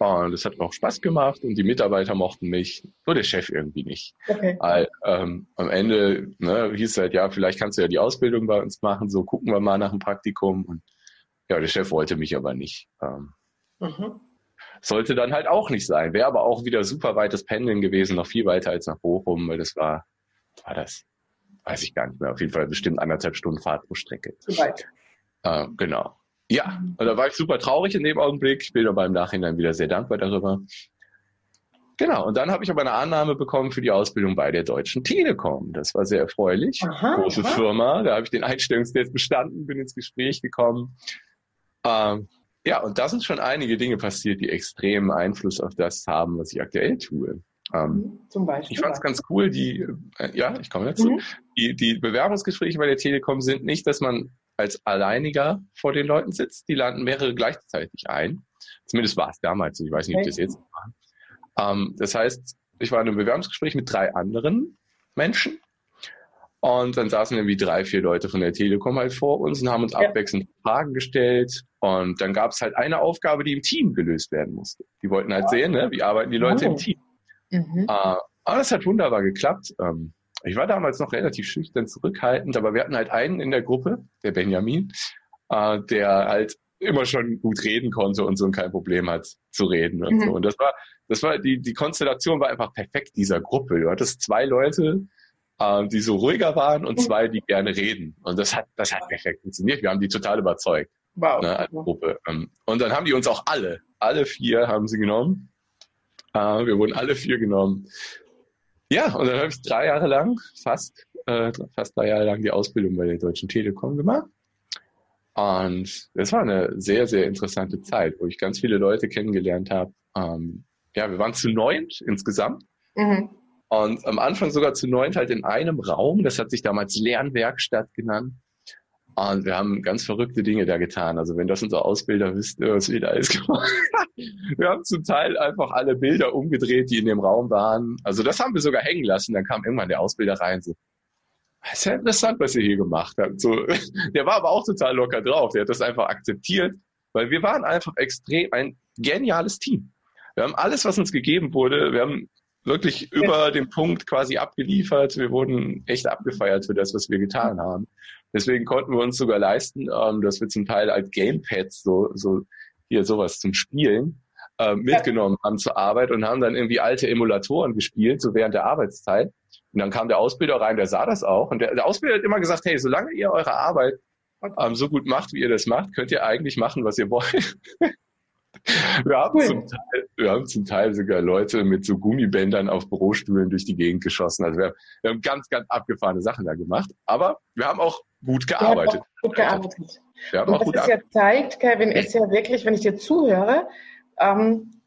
Und es hat auch Spaß gemacht und die Mitarbeiter mochten mich, nur der Chef irgendwie nicht. Okay. Weil, ähm, am Ende ne, hieß es halt, ja, vielleicht kannst du ja die Ausbildung bei uns machen, so gucken wir mal nach dem Praktikum. Und ja, der Chef wollte mich aber nicht. Ähm, mhm. Sollte dann halt auch nicht sein. Wäre aber auch wieder super weites Pendeln gewesen, noch viel weiter als nach Bochum, weil das war, war das, weiß ich gar nicht mehr, auf jeden Fall bestimmt anderthalb Stunden Fahrt pro Strecke. Zu weit. Äh, genau. Ja, und da war ich super traurig in dem Augenblick. Ich bin aber im Nachhinein wieder sehr dankbar darüber. Genau, und dann habe ich aber eine Annahme bekommen für die Ausbildung bei der Deutschen Telekom. Das war sehr erfreulich. Aha, Große aha. Firma, da habe ich den Einstellungstest bestanden, bin ins Gespräch gekommen. Ähm, ja, und da sind schon einige Dinge passiert, die extremen Einfluss auf das haben, was ich aktuell tue. Ähm, mhm, Zum Beispiel. Ich fand es ganz cool, die, äh, ja, ich komme dazu. Mhm. Die, die Bewerbungsgespräche bei der Telekom sind nicht, dass man als Alleiniger vor den Leuten sitzt. Die landen mehrere gleichzeitig ein. Zumindest war es damals. Ich weiß nicht, ob das jetzt war. Ähm, das heißt, ich war in einem Bewerbungsgespräch mit drei anderen Menschen. Und dann saßen irgendwie drei, vier Leute von der Telekom halt vor uns und haben uns ja. abwechselnd Fragen gestellt. Und dann gab es halt eine Aufgabe, die im Team gelöst werden musste. Die wollten halt sehen, ne, wie arbeiten die Leute oh. im Team. Mhm. Äh, aber das hat wunderbar geklappt. Ähm, ich war damals noch relativ schüchtern zurückhaltend, aber wir hatten halt einen in der Gruppe, der Benjamin, äh, der halt immer schon gut reden konnte und so kein Problem hat zu reden und mhm. so. Und das war, das war, die, die Konstellation war einfach perfekt dieser Gruppe. Du hattest zwei Leute, äh, die so ruhiger waren und mhm. zwei, die gerne reden. Und das hat, das hat perfekt funktioniert. Wir haben die total überzeugt. Wow. Ne, als Gruppe. Ähm, und dann haben die uns auch alle, alle vier haben sie genommen. Äh, wir wurden alle vier genommen. Ja, und dann habe ich drei Jahre lang, fast, äh, fast drei Jahre lang die Ausbildung bei der Deutschen Telekom gemacht. Und das war eine sehr, sehr interessante Zeit, wo ich ganz viele Leute kennengelernt habe. Ähm, ja, wir waren zu neunt insgesamt. Mhm. Und am Anfang sogar zu neunt halt in einem Raum. Das hat sich damals Lernwerkstatt genannt. Und wir haben ganz verrückte Dinge da getan. Also wenn das unser Ausbilder wüsste, was wir da alles gemacht haben. Wir haben zum Teil einfach alle Bilder umgedreht, die in dem Raum waren. Also das haben wir sogar hängen lassen. Dann kam irgendwann der Ausbilder rein so, das ist ja interessant, was ihr hier gemacht habt. So, der war aber auch total locker drauf. Der hat das einfach akzeptiert, weil wir waren einfach extrem ein geniales Team. Wir haben alles, was uns gegeben wurde, wir haben wirklich über den Punkt quasi abgeliefert. Wir wurden echt abgefeiert für das, was wir getan haben. Deswegen konnten wir uns sogar leisten, ähm, dass wir zum Teil als Gamepads so, so hier sowas zum Spielen äh, mitgenommen haben zur Arbeit und haben dann irgendwie alte Emulatoren gespielt, so während der Arbeitszeit. Und dann kam der Ausbilder rein, der sah das auch. Und der, der Ausbilder hat immer gesagt, hey, solange ihr eure Arbeit ähm, so gut macht, wie ihr das macht, könnt ihr eigentlich machen, was ihr wollt. Wir haben, cool. zum Teil, wir haben zum Teil sogar Leute mit so Gummibändern auf Bürostühlen durch die Gegend geschossen. Also wir, wir haben ganz, ganz abgefahrene Sachen da gemacht. Aber wir haben auch gut gearbeitet. Gut gearbeitet. Wir haben Und auch gut es ja zeigt, Kevin, ist ja wirklich, wenn ich dir zuhöre, ähm,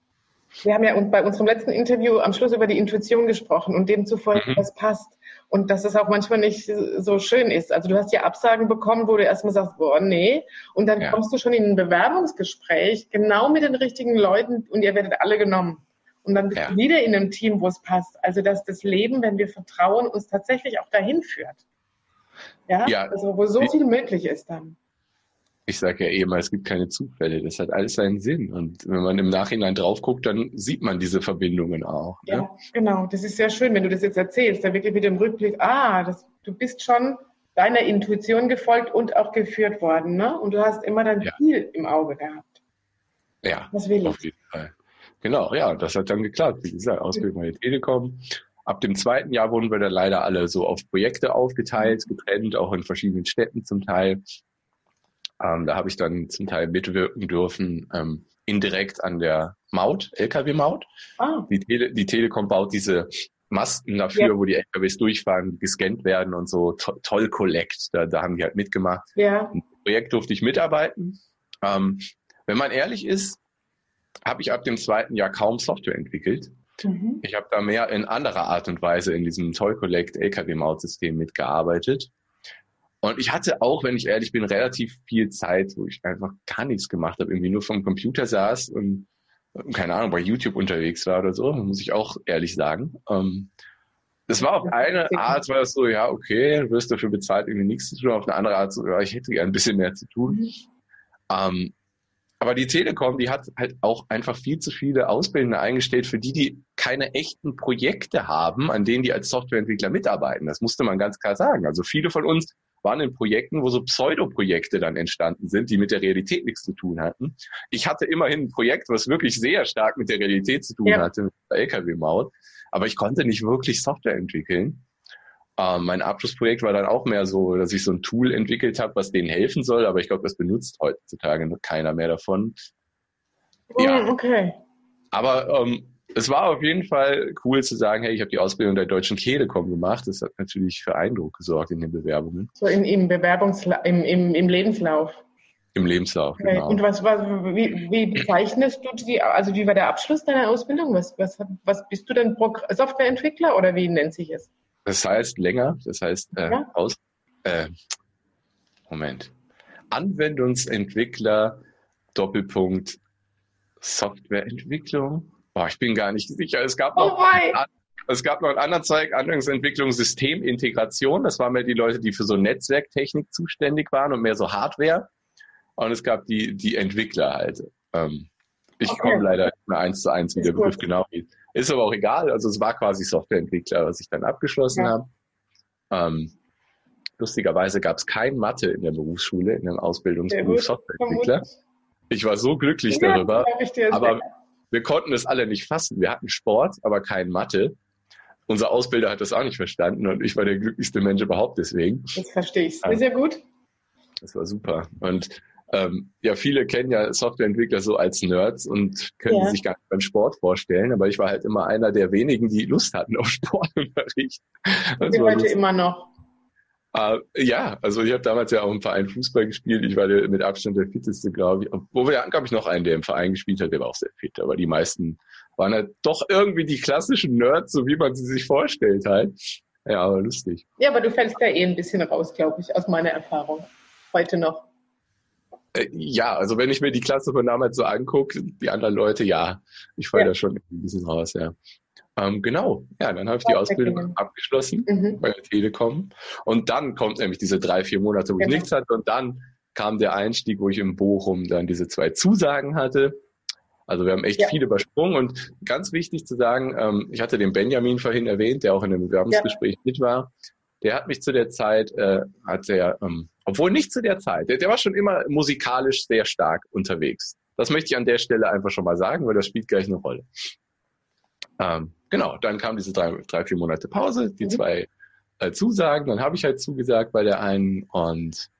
wir haben ja bei unserem letzten Interview am Schluss über die Intuition gesprochen und demzufolge, mhm. was passt und dass es auch manchmal nicht so schön ist. Also du hast ja Absagen bekommen, wo du erstmal sagst, boah, nee. Und dann ja. kommst du schon in ein Bewerbungsgespräch genau mit den richtigen Leuten und ihr werdet alle genommen. Und dann bist ja. du wieder in einem Team, wo es passt. Also dass das Leben, wenn wir vertrauen, uns tatsächlich auch dahin führt. Ja, ja. also wo so viel möglich ist dann ich sage ja eh immer, es gibt keine Zufälle. Das hat alles seinen Sinn. Und wenn man im Nachhinein drauf guckt, dann sieht man diese Verbindungen auch. Ne? Ja, genau. Das ist sehr schön, wenn du das jetzt erzählst, da wirklich mit dem Rückblick, ah, das, du bist schon deiner Intuition gefolgt und auch geführt worden, ne? Und du hast immer dein ja. Ziel im Auge gehabt. Ja, Was will ich? auf jeden Fall. Genau, ja, das hat dann geklappt. Wie gesagt, Ausbildung bei der Telekom. Ab dem zweiten Jahr wurden wir dann leider alle so auf Projekte aufgeteilt, getrennt, auch in verschiedenen Städten zum Teil. Ähm, da habe ich dann zum Teil mitwirken dürfen, ähm, indirekt an der Maut, Lkw-Maut. Ah. Die, Tele die Telekom baut diese Masten dafür, ja. wo die LKWs durchfahren, gescannt werden und so to toll Collect. Da, da haben die halt mitgemacht. Ja. Im Projekt durfte ich mitarbeiten. Ähm, wenn man ehrlich ist, habe ich ab dem zweiten Jahr kaum Software entwickelt. Mhm. Ich habe da mehr in anderer Art und Weise in diesem Toll Collect LKW-Maut-System mitgearbeitet. Und ich hatte auch, wenn ich ehrlich bin, relativ viel Zeit, wo ich einfach gar nichts gemacht habe, irgendwie nur vom Computer saß und keine Ahnung, bei YouTube unterwegs war oder so, muss ich auch ehrlich sagen. Ähm, das war auf eine Art, war das so, ja, okay, du wirst dafür bezahlt, irgendwie nichts zu tun. Auf eine andere Art, so, ja, ich hätte gerne ein bisschen mehr zu tun. Mhm. Ähm, aber die Telekom, die hat halt auch einfach viel zu viele Ausbildende eingestellt, für die, die keine echten Projekte haben, an denen die als Softwareentwickler mitarbeiten. Das musste man ganz klar sagen. Also viele von uns waren in Projekten, wo so Pseudoprojekte dann entstanden sind, die mit der Realität nichts zu tun hatten. Ich hatte immerhin ein Projekt, was wirklich sehr stark mit der Realität zu tun ja. hatte, mit der LKW-Maut. Aber ich konnte nicht wirklich Software entwickeln. Ähm, mein Abschlussprojekt war dann auch mehr so, dass ich so ein Tool entwickelt habe, was denen helfen soll, aber ich glaube, das benutzt heutzutage keiner mehr davon. Oh, ja. Okay. Aber ähm, es war auf jeden Fall cool zu sagen, hey, ich habe die Ausbildung der Deutschen Telekom gemacht. Das hat natürlich für Eindruck gesorgt in den Bewerbungen. So in, im Bewerbungsla im, im, im Lebenslauf. Im Lebenslauf, okay. genau. Und was, was wie, wie bezeichnest du die, also wie war der Abschluss deiner Ausbildung? Was, was, was bist du denn Softwareentwickler oder wie nennt sich es? Das heißt länger, das heißt äh, ja. aus, äh, Moment. Anwendungsentwickler Doppelpunkt Softwareentwicklung Boah, ich bin gar nicht sicher. Es gab noch, oh es gab noch einen anderen Zweig, Anwendungsentwicklung, Systemintegration. Das waren mehr die Leute, die für so Netzwerktechnik zuständig waren und mehr so Hardware. Und es gab die, die Entwickler halt. Ähm, ich okay. komme leider nicht mehr eins zu eins, wie der Begriff genau ist. Ist aber auch egal. Also es war quasi Softwareentwickler, was ich dann abgeschlossen ja. habe. Ähm, lustigerweise gab es kein Mathe in der Berufsschule, in dem Ausbildungsberuf Softwareentwickler. Ich war so glücklich ja, darüber. Aber wir konnten es alle nicht fassen. Wir hatten Sport, aber kein Mathe. Unser Ausbilder hat das auch nicht verstanden und ich war der glücklichste Mensch überhaupt deswegen. Das verstehe ich. Sehr gut. Das war super. Und ähm, ja, viele kennen ja Softwareentwickler so als Nerds und können ja. sich gar nicht beim Sport vorstellen, aber ich war halt immer einer der wenigen, die Lust hatten auf Sportunterricht. Das heute immer noch. Uh, ja, also ich habe damals ja auch im Verein Fußball gespielt. Ich war der, mit Abstand der fitteste, glaube ich. Obwohl wir hatten, glaube ich, noch einen, der im Verein gespielt hat, der war auch sehr fit. Aber die meisten waren halt doch irgendwie die klassischen Nerds, so wie man sie sich vorstellt halt. Ja, aber lustig. Ja, aber du fällst da eh ein bisschen raus, glaube ich, aus meiner Erfahrung. Heute noch. Äh, ja, also wenn ich mir die Klasse von damals so angucke, die anderen Leute, ja, ich falle ja. da schon ein bisschen raus, ja. Ähm, genau, ja, dann habe ich die Ausbildung abgeschlossen mhm. bei der Telekom. Und dann kommt nämlich diese drei, vier Monate, wo ich genau. nichts hatte. Und dann kam der Einstieg, wo ich in Bochum dann diese zwei Zusagen hatte. Also wir haben echt ja. viel übersprungen. Und ganz wichtig zu sagen, ähm, ich hatte den Benjamin vorhin erwähnt, der auch in dem Bewerbungsgespräch ja. mit war. Der hat mich zu der Zeit, äh, hat er, ähm, obwohl nicht zu der Zeit, der, der war schon immer musikalisch sehr stark unterwegs. Das möchte ich an der Stelle einfach schon mal sagen, weil das spielt gleich eine Rolle. Ähm, genau, dann kam diese drei, drei vier Monate Pause, die mhm. zwei äh, Zusagen, dann habe ich halt zugesagt bei der einen und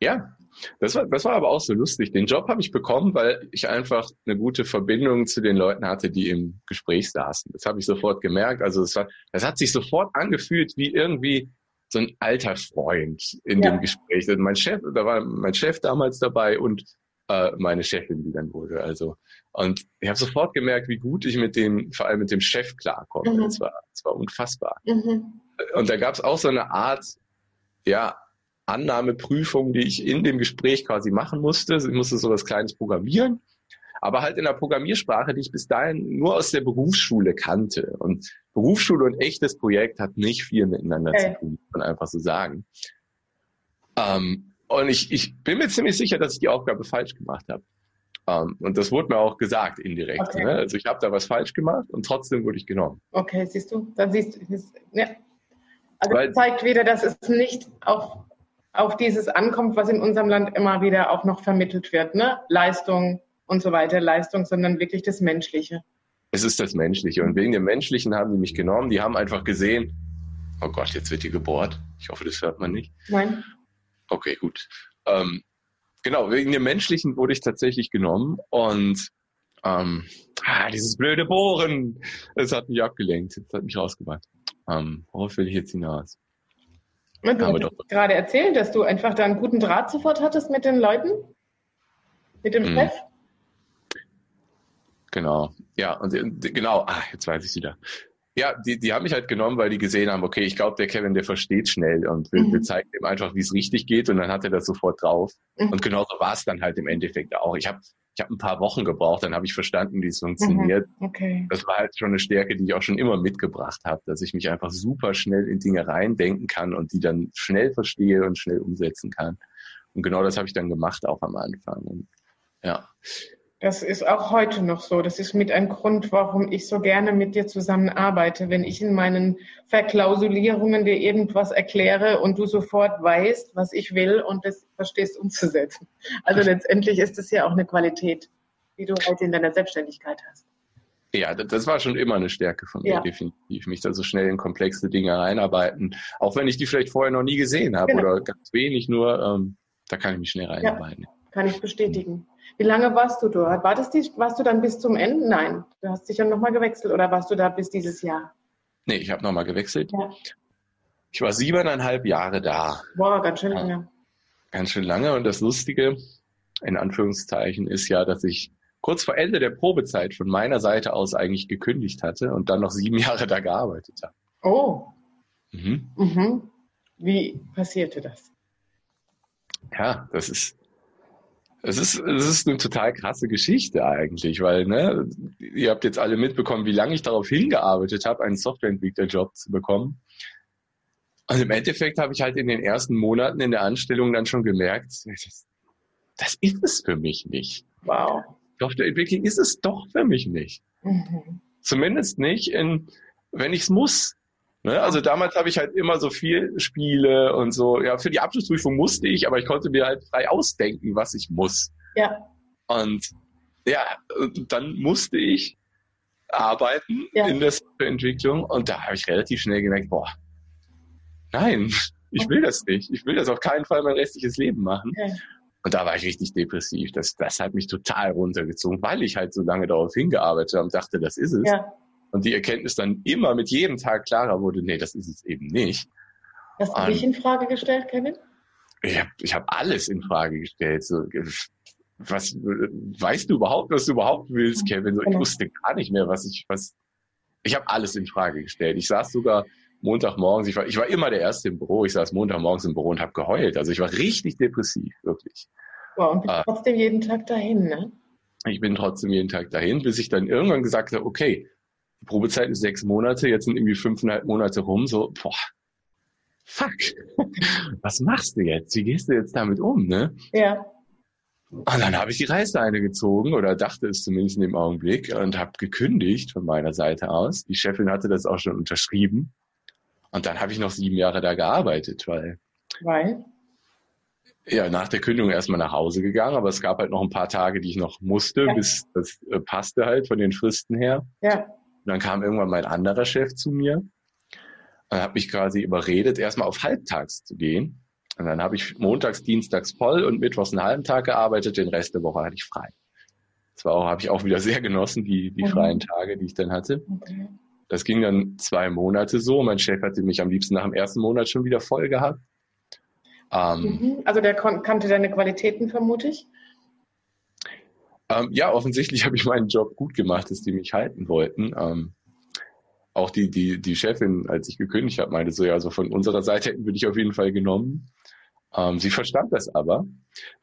ja, das war, das war aber auch so lustig. Den Job habe ich bekommen, weil ich einfach eine gute Verbindung zu den Leuten hatte, die im Gespräch saßen. Das habe ich sofort gemerkt. Also es war, das hat sich sofort angefühlt wie irgendwie so ein alter Freund in ja. dem Gespräch. Also mein Chef, da war mein Chef damals dabei und äh, meine Chefin, die dann wurde. Also und ich habe sofort gemerkt, wie gut ich mit dem, vor allem mit dem Chef klarkomme. Mhm. Das, war, das war unfassbar. Mhm. Und da gab es auch so eine Art, ja, Annahmeprüfung, die ich in dem Gespräch quasi machen musste. Ich musste so was Kleines programmieren, aber halt in der Programmiersprache, die ich bis dahin nur aus der Berufsschule kannte. Und Berufsschule und echtes Projekt hat nicht viel miteinander okay. zu tun, muss man einfach so sagen. Ähm, und ich, ich bin mir ziemlich sicher, dass ich die Aufgabe falsch gemacht habe. Um, ähm, und das wurde mir auch gesagt indirekt. Okay. Ne? Also ich habe da was falsch gemacht und trotzdem wurde ich genommen. Okay, siehst du, dann siehst du, ja. Also Weil, das zeigt wieder, dass es nicht auf, auf dieses ankommt, was in unserem Land immer wieder auch noch vermittelt wird, ne? Leistung und so weiter, Leistung, sondern wirklich das Menschliche. es ist das Menschliche. Und wegen dem Menschlichen haben die mich genommen. Die haben einfach gesehen, oh Gott, jetzt wird die gebohrt. Ich hoffe, das hört man nicht. Nein. Okay, gut. Ähm, genau, wegen dem Menschlichen wurde ich tatsächlich genommen und ähm, ah, dieses blöde Bohren, es hat mich abgelenkt, es hat mich rausgebracht. Ähm, worauf will ich jetzt hinaus? Du hast gerade erzählt, dass du einfach da einen guten Draht sofort hattest mit den Leuten, mit dem hm. Chef. Genau, ja, und genau, ah, jetzt weiß ich wieder. Ja, die, die haben mich halt genommen, weil die gesehen haben, okay, ich glaube, der Kevin, der versteht schnell und wir, mhm. wir zeigen ihm einfach, wie es richtig geht und dann hat er das sofort drauf. Mhm. Und genauso war es dann halt im Endeffekt auch. Ich habe ich hab ein paar Wochen gebraucht, dann habe ich verstanden, wie es funktioniert. Mhm. Okay. Das war halt schon eine Stärke, die ich auch schon immer mitgebracht habe, dass ich mich einfach super schnell in Dinge reindenken kann und die dann schnell verstehe und schnell umsetzen kann. Und genau das habe ich dann gemacht, auch am Anfang. Und ja. Das ist auch heute noch so. Das ist mit ein Grund, warum ich so gerne mit dir zusammenarbeite. Wenn ich in meinen Verklausulierungen dir irgendwas erkläre und du sofort weißt, was ich will und das verstehst umzusetzen. Also letztendlich ist es ja auch eine Qualität, die du heute in deiner Selbstständigkeit hast. Ja, das war schon immer eine Stärke von mir, ja. definitiv. Mich da so schnell in komplexe Dinge reinarbeiten. Auch wenn ich die vielleicht vorher noch nie gesehen habe genau. oder ganz wenig nur, ähm, da kann ich mich schnell reinarbeiten. Ja, kann ich bestätigen. Wie lange warst du dort? War das die, warst du dann bis zum Ende? Nein, du hast dich dann nochmal gewechselt oder warst du da bis dieses Jahr? Nee, ich habe nochmal gewechselt. Ja. Ich war siebeneinhalb Jahre da. Boah, ganz schön lange. Ja, ganz schön lange. Und das Lustige, in Anführungszeichen, ist ja, dass ich kurz vor Ende der Probezeit von meiner Seite aus eigentlich gekündigt hatte und dann noch sieben Jahre da gearbeitet habe. Oh. Mhm. Mhm. Wie passierte das? Ja, das ist es ist, es ist eine total krasse Geschichte eigentlich, weil ne, ihr habt jetzt alle mitbekommen, wie lange ich darauf hingearbeitet habe, einen Softwareentwicklerjob zu bekommen. Und im Endeffekt habe ich halt in den ersten Monaten in der Anstellung dann schon gemerkt, das, das ist es für mich nicht. Wow. Softwareentwicklung ist es doch für mich nicht. Mhm. Zumindest nicht, in, wenn ich es muss. Ne? Also damals habe ich halt immer so viel Spiele und so. Ja, für die Abschlussprüfung musste ich, aber ich konnte mir halt frei ausdenken, was ich muss. Ja. Und ja, dann musste ich arbeiten ja. in der Softwareentwicklung und da habe ich relativ schnell gemerkt, boah, nein, ich will das nicht. Ich will das auf keinen Fall mein restliches Leben machen. Ja. Und da war ich richtig depressiv. Das, das hat mich total runtergezogen, weil ich halt so lange darauf hingearbeitet habe und dachte, das ist es. Ja und die Erkenntnis dann immer mit jedem Tag klarer wurde, nee, das ist es eben nicht. Hast du dich in Frage gestellt, Kevin? Ich habe ich hab alles in Frage gestellt. So, was weißt du überhaupt, was du überhaupt willst, Kevin? So, ich genau. wusste gar nicht mehr, was ich, was. Ich habe alles in Frage gestellt. Ich saß sogar Montagmorgens, ich war, ich war immer der Erste im Büro, ich saß Montagmorgens im Büro und habe geheult. Also ich war richtig depressiv, wirklich. Wow, und bist ah. trotzdem jeden Tag dahin, ne? Ich bin trotzdem jeden Tag dahin, bis ich dann irgendwann gesagt habe, okay, die Probezeit ist sechs Monate, jetzt sind irgendwie fünfeinhalb Monate rum, so, boah, fuck, was machst du jetzt? Wie gehst du jetzt damit um, ne? Ja. Und dann habe ich die Reißleine gezogen oder dachte es zumindest in dem Augenblick und habe gekündigt von meiner Seite aus. Die Chefin hatte das auch schon unterschrieben. Und dann habe ich noch sieben Jahre da gearbeitet, weil. Weil? Ja, nach der Kündigung erstmal nach Hause gegangen, aber es gab halt noch ein paar Tage, die ich noch musste, ja. bis das äh, passte halt von den Fristen her. Ja. Und dann kam irgendwann mein anderer Chef zu mir und hat mich quasi überredet, erstmal auf halbtags zu gehen. Und dann habe ich montags, dienstags voll und mittwochs einen halben Tag gearbeitet, den Rest der Woche hatte ich frei. Das war auch, habe ich auch wieder sehr genossen, die, die mhm. freien Tage, die ich dann hatte. Okay. Das ging dann zwei Monate so. Mein Chef hatte mich am liebsten nach dem ersten Monat schon wieder voll gehabt. Ähm, mhm. Also der kannte deine Qualitäten, vermute ich? Ähm, ja, offensichtlich habe ich meinen Job gut gemacht, dass die mich halten wollten. Ähm, auch die, die, die Chefin, als ich gekündigt habe, meinte so, ja, also von unserer Seite hätten wir dich auf jeden Fall genommen. Ähm, sie verstand das aber.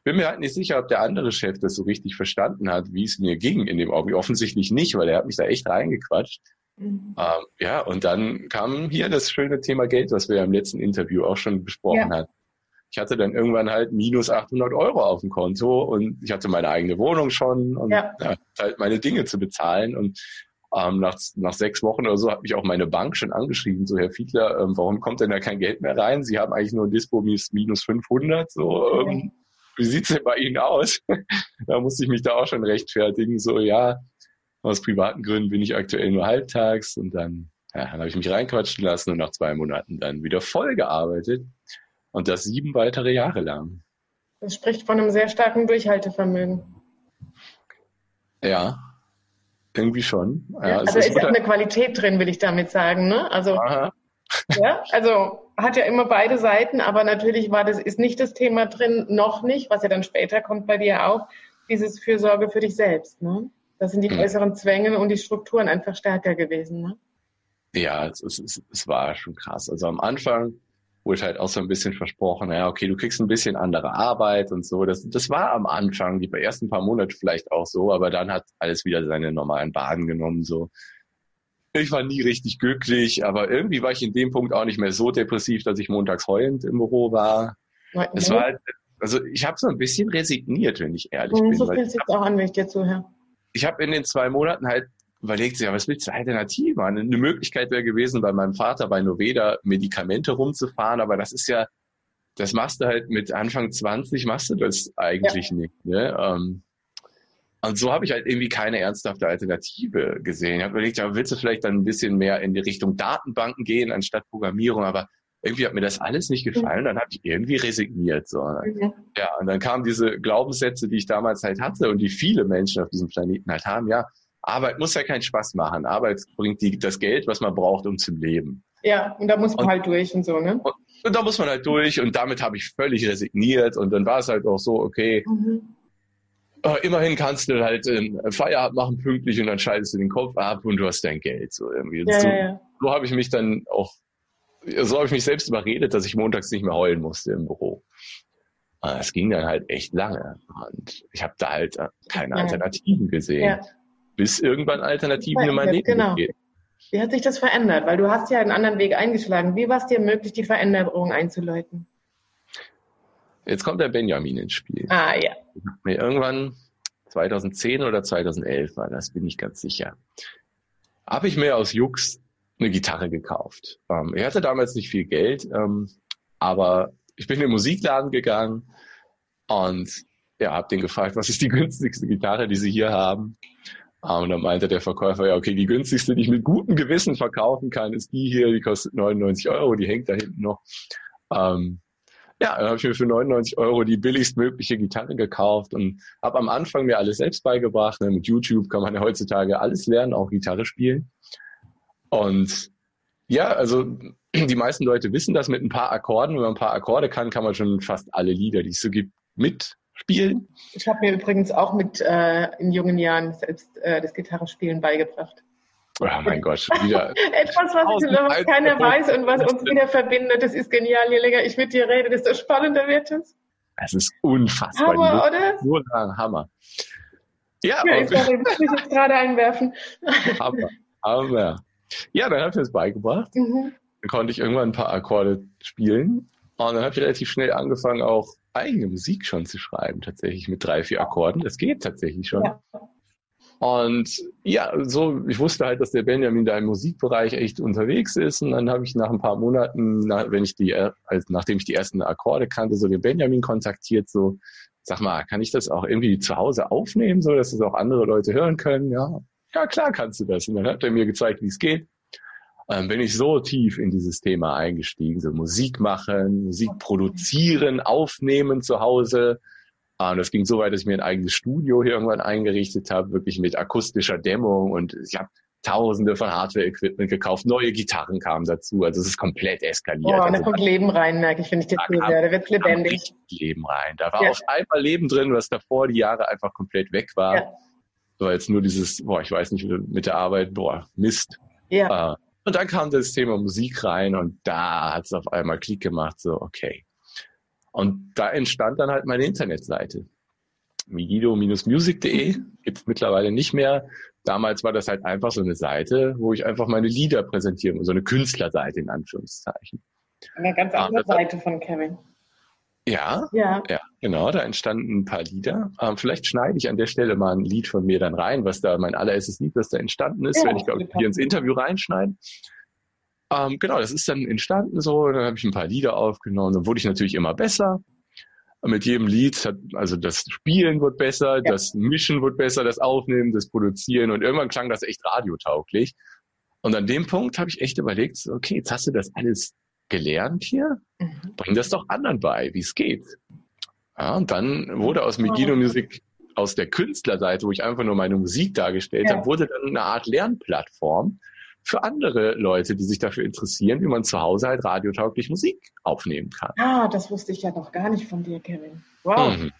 Bin mir halt nicht sicher, ob der andere Chef das so richtig verstanden hat, wie es mir ging in dem Augenblick. Offensichtlich nicht, weil er hat mich da echt reingequatscht. Mhm. Ähm, ja, und dann kam hier das schöne Thema Geld, was wir ja im letzten Interview auch schon besprochen ja. hatten ich hatte dann irgendwann halt minus 800 Euro auf dem Konto und ich hatte meine eigene Wohnung schon und ja. Ja, halt meine Dinge zu bezahlen und ähm, nach, nach sechs Wochen oder so hat mich auch meine Bank schon angeschrieben, so Herr Fiedler, ähm, warum kommt denn da kein Geld mehr rein? Sie haben eigentlich nur ein Dispo minus 500, so, ähm, wie sieht's denn bei Ihnen aus? da musste ich mich da auch schon rechtfertigen, so, ja, Aus privaten Gründen bin ich aktuell nur halbtags und dann, ja, dann habe ich mich reinquatschen lassen und nach zwei Monaten dann wieder voll gearbeitet. Und das sieben weitere Jahre lang. Das spricht von einem sehr starken Durchhaltevermögen. Ja, irgendwie schon. Ja, also ist ja auch eine Qualität drin, will ich damit sagen. Ne? Also, ja, also hat ja immer beide Seiten, aber natürlich war das, ist nicht das Thema drin, noch nicht, was ja dann später kommt bei dir auch, dieses Fürsorge für dich selbst. Ne? Das sind die hm. äußeren Zwänge und die Strukturen einfach stärker gewesen. Ne? Ja, es, es, es war schon krass. Also am Anfang wurde halt auch so ein bisschen versprochen, ja, okay, du kriegst ein bisschen andere Arbeit und so. Das, das war am Anfang, die ersten paar Monate vielleicht auch so, aber dann hat alles wieder seine normalen Bahnen genommen, so. Ich war nie richtig glücklich, aber irgendwie war ich in dem Punkt auch nicht mehr so depressiv, dass ich montags heulend im Büro war. Es war halt, also ich habe so ein bisschen resigniert, wenn ich ehrlich mhm, bin. So fühlt sich auch an, wenn ich dir zuhöre. Ich habe in den zwei Monaten halt überlegt sich, ja, was willst du alternativ machen? Eine Möglichkeit wäre gewesen, bei meinem Vater bei Noveda Medikamente rumzufahren, aber das ist ja, das machst du halt mit Anfang 20, machst du das eigentlich ja. nicht. Ne? Ähm, und so habe ich halt irgendwie keine ernsthafte Alternative gesehen. Ich habe überlegt, ja, willst du vielleicht dann ein bisschen mehr in die Richtung Datenbanken gehen, anstatt Programmierung, aber irgendwie hat mir das alles nicht gefallen, dann habe ich irgendwie resigniert. So. Mhm. Ja, und dann kamen diese Glaubenssätze, die ich damals halt hatte und die viele Menschen auf diesem Planeten halt haben, ja, Arbeit muss ja keinen Spaß machen. Arbeit bringt die, das Geld, was man braucht, um zu leben. Ja, und da muss man und, halt durch und so, ne? Und, und, da muss man halt durch und damit habe ich völlig resigniert und dann war es halt auch so, okay, mhm. äh, immerhin kannst du halt äh, Feierabend machen pünktlich und dann schaltest du den Kopf ab und du hast dein Geld. So irgendwie. Ja, so, ja, ja. so habe ich mich dann auch, so habe ich mich selbst überredet, dass ich montags nicht mehr heulen musste im Büro. Es ging dann halt echt lange und ich habe da halt äh, keine Alternativen gesehen. Bis irgendwann Alternativen in mein Leben genau. geht. Wie hat sich das verändert? Weil du hast ja einen anderen Weg eingeschlagen. Wie war es dir möglich, die Veränderung einzuläuten? Jetzt kommt der Benjamin ins Spiel. Ah, ja. Mir irgendwann 2010 oder 2011 war das, bin ich ganz sicher. Habe ich mir aus Jux eine Gitarre gekauft. Ähm, ich hatte damals nicht viel Geld, ähm, aber ich bin in den Musikladen gegangen und ja, habe den gefragt, was ist die günstigste Gitarre, die sie hier haben? Ah, und dann meinte der Verkäufer, ja, okay, die günstigste, die ich mit gutem Gewissen verkaufen kann, ist die hier, die kostet 99 Euro, die hängt da hinten noch. Ähm, ja, dann habe ich mir für 99 Euro die billigstmögliche Gitarre gekauft und habe am Anfang mir alles selbst beigebracht. Ne? Mit YouTube kann man ja heutzutage alles lernen, auch Gitarre spielen. Und ja, also die meisten Leute wissen das mit ein paar Akkorden. Wenn man ein paar Akkorde kann, kann man schon fast alle Lieder, die es so gibt, mit spielen. Ich habe mir übrigens auch mit äh, in jungen Jahren selbst äh, das Gitarrespielen beigebracht. Oh mein Gott, wieder. Etwas, was, was keiner weiß und was uns wieder verbindet, das ist genial. Je länger ich mit dir rede, desto spannender wird es. Es ist unfassbar. Hammer, oder? Nur sagen, Hammer. Ja, ja ich sorry, muss ich jetzt gerade einwerfen. Hammer, Hammer. Ja, dann habe ich das beigebracht. Mhm. Dann konnte ich irgendwann ein paar Akkorde spielen. Und dann habe ich relativ schnell angefangen, auch eigene Musik schon zu schreiben, tatsächlich mit drei, vier Akkorden. Das geht tatsächlich schon. Ja. Und ja, so, ich wusste halt, dass der Benjamin da im Musikbereich echt unterwegs ist. Und dann habe ich nach ein paar Monaten, nach, wenn ich die, also nachdem ich die ersten Akkorde kannte, so den Benjamin kontaktiert, so, sag mal, kann ich das auch irgendwie zu Hause aufnehmen, so dass es auch andere Leute hören können? Ja, ja, klar kannst du das. Und dann hat er mir gezeigt, wie es geht ähm, bin ich so tief in dieses Thema eingestiegen, so Musik machen, Musik produzieren, aufnehmen zu Hause. Ähm, das ging so weit, dass ich mir ein eigenes Studio hier irgendwann eingerichtet habe, wirklich mit akustischer Dämmung und ich habe Tausende von Hardware-Equipment gekauft, neue Gitarren kamen dazu, also es ist komplett eskaliert. Oh, da also, kommt Leben rein, merke ich, wenn ich das da höre, da wird lebendig. Leben rein, da war ja. auf einmal Leben drin, was davor die Jahre einfach komplett weg war. Ja. So jetzt nur dieses, boah, ich weiß nicht, mit der Arbeit, boah, Mist. Ja. Äh, und dann kam das Thema Musik rein und da hat es auf einmal Klick gemacht, so okay. Und da entstand dann halt meine Internetseite. Migido-music.de gibt es mittlerweile nicht mehr. Damals war das halt einfach so eine Seite, wo ich einfach meine Lieder präsentiere, so eine Künstlerseite in Anführungszeichen. Eine ganz andere Seite von Kevin. Ja, ja, ja, genau, da entstanden ein paar Lieder. Ähm, vielleicht schneide ich an der Stelle mal ein Lied von mir dann rein, was da mein allererstes Lied, was da entstanden ist, ja, wenn ich, glaube ich, hier ins Interview reinschneide. Ähm, genau, das ist dann entstanden so, dann habe ich ein paar Lieder aufgenommen, dann wurde ich natürlich immer besser. mit jedem Lied hat, also das Spielen wird besser, ja. das Mischen wird besser, das Aufnehmen, das Produzieren und irgendwann klang das echt radiotauglich. Und an dem Punkt habe ich echt überlegt, okay, jetzt hast du das alles gelernt hier, mhm. bring das doch anderen bei, wie es geht. Ja, und dann wurde aus Megino Music, aus der Künstlerseite, wo ich einfach nur meine Musik dargestellt ja. habe, wurde dann eine Art Lernplattform, für andere Leute, die sich dafür interessieren, wie man zu Hause halt radiotauglich Musik aufnehmen kann. Ah, das wusste ich ja noch gar nicht von dir, Kevin. Wow. Mhm.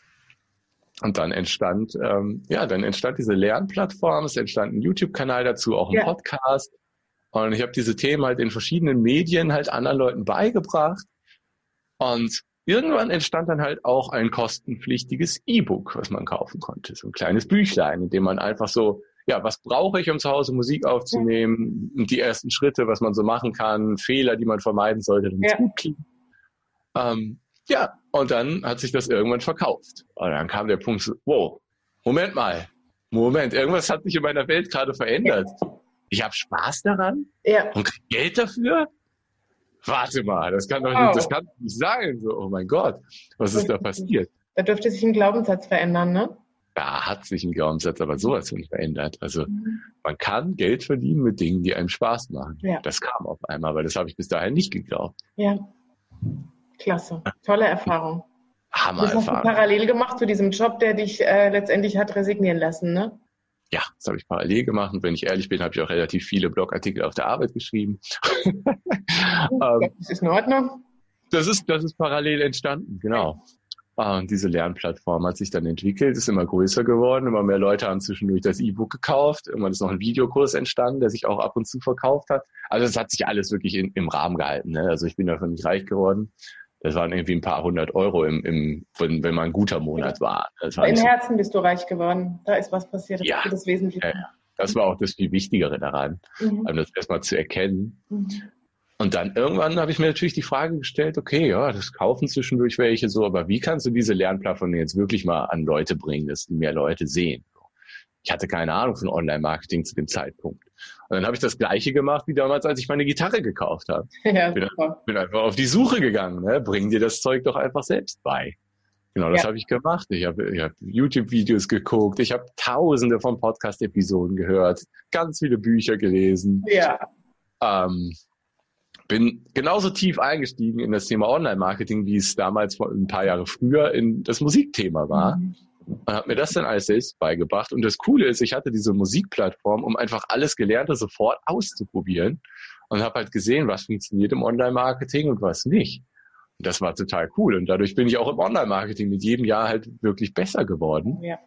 Und dann entstand, ähm, ja, dann entstand diese Lernplattform, es entstand ein YouTube-Kanal dazu, auch ein ja. Podcast. Und ich habe diese Themen halt in verschiedenen Medien halt anderen Leuten beigebracht. Und irgendwann entstand dann halt auch ein kostenpflichtiges E-Book, was man kaufen konnte. So ein kleines Büchlein, in dem man einfach so ja, was brauche ich, um zu Hause Musik aufzunehmen, ja. die ersten Schritte, was man so machen kann, Fehler, die man vermeiden sollte, damit ja. es gut klingt. Ähm, ja, und dann hat sich das irgendwann verkauft. Und dann kam der Punkt, wow, Moment mal, Moment, irgendwas hat sich in meiner Welt gerade verändert. Ja. Ich habe Spaß daran ja. und krieg Geld dafür? Warte mal, das kann doch wow. nicht, das kann nicht sein. So, oh mein Gott, was ist da passiert? Da dürfte sich ein Glaubenssatz verändern, ne? da hat sich ein Glaubenssatz aber sowas von verändert. Also mhm. man kann Geld verdienen mit Dingen, die einem Spaß machen. Ja. Das kam auf einmal, weil das habe ich bis dahin nicht geglaubt. Ja, klasse. Tolle Erfahrung. Hammer Das hast du parallel gemacht zu diesem Job, der dich äh, letztendlich hat resignieren lassen, ne? Ja, das habe ich parallel gemacht. Und wenn ich ehrlich bin, habe ich auch relativ viele Blogartikel auf der Arbeit geschrieben. Ähm, das ist in Ordnung. Das ist, das ist parallel entstanden, genau. Und diese Lernplattform hat sich dann entwickelt, ist immer größer geworden, immer mehr Leute haben zwischendurch das E-Book gekauft, irgendwann ist noch ein Videokurs entstanden, der sich auch ab und zu verkauft hat. Also es hat sich alles wirklich in, im Rahmen gehalten. Ne? Also ich bin davon nicht reich geworden. Das waren irgendwie ein paar hundert Euro, im, im, wenn, wenn man ein guter Monat war. war Im Herzen bist du reich geworden. Da ist was passiert. Das ja, ist das Wesentliche. Ja, das war auch das viel Wichtigere daran, mhm. das erstmal zu erkennen. Mhm. Und dann irgendwann habe ich mir natürlich die Frage gestellt, okay, ja, das kaufen zwischendurch welche so, aber wie kannst du diese Lernplattform jetzt wirklich mal an Leute bringen, dass die mehr Leute sehen? Ich hatte keine Ahnung von Online-Marketing zu dem Zeitpunkt. Und dann habe ich das Gleiche gemacht wie damals, als ich meine Gitarre gekauft habe. Ja, bin, bin, einfach auf die Suche gegangen. Ne? Bring dir das Zeug doch einfach selbst bei. Genau, das ja. habe ich gemacht. Ich habe hab YouTube-Videos geguckt, ich habe tausende von Podcast-Episoden gehört, ganz viele Bücher gelesen. Ja. Ähm, bin genauso tief eingestiegen in das Thema Online-Marketing, wie es damals ein paar Jahre früher in das Musikthema war. Mhm. Und habe mir das dann alles selbst beigebracht. Und das Coole ist, ich hatte diese Musikplattform, um einfach alles Gelernte sofort auszuprobieren und habe halt gesehen, was funktioniert im Online-Marketing und was nicht. Und das war total cool. Und dadurch bin ich auch im Online-Marketing mit jedem Jahr halt wirklich besser geworden. Ja.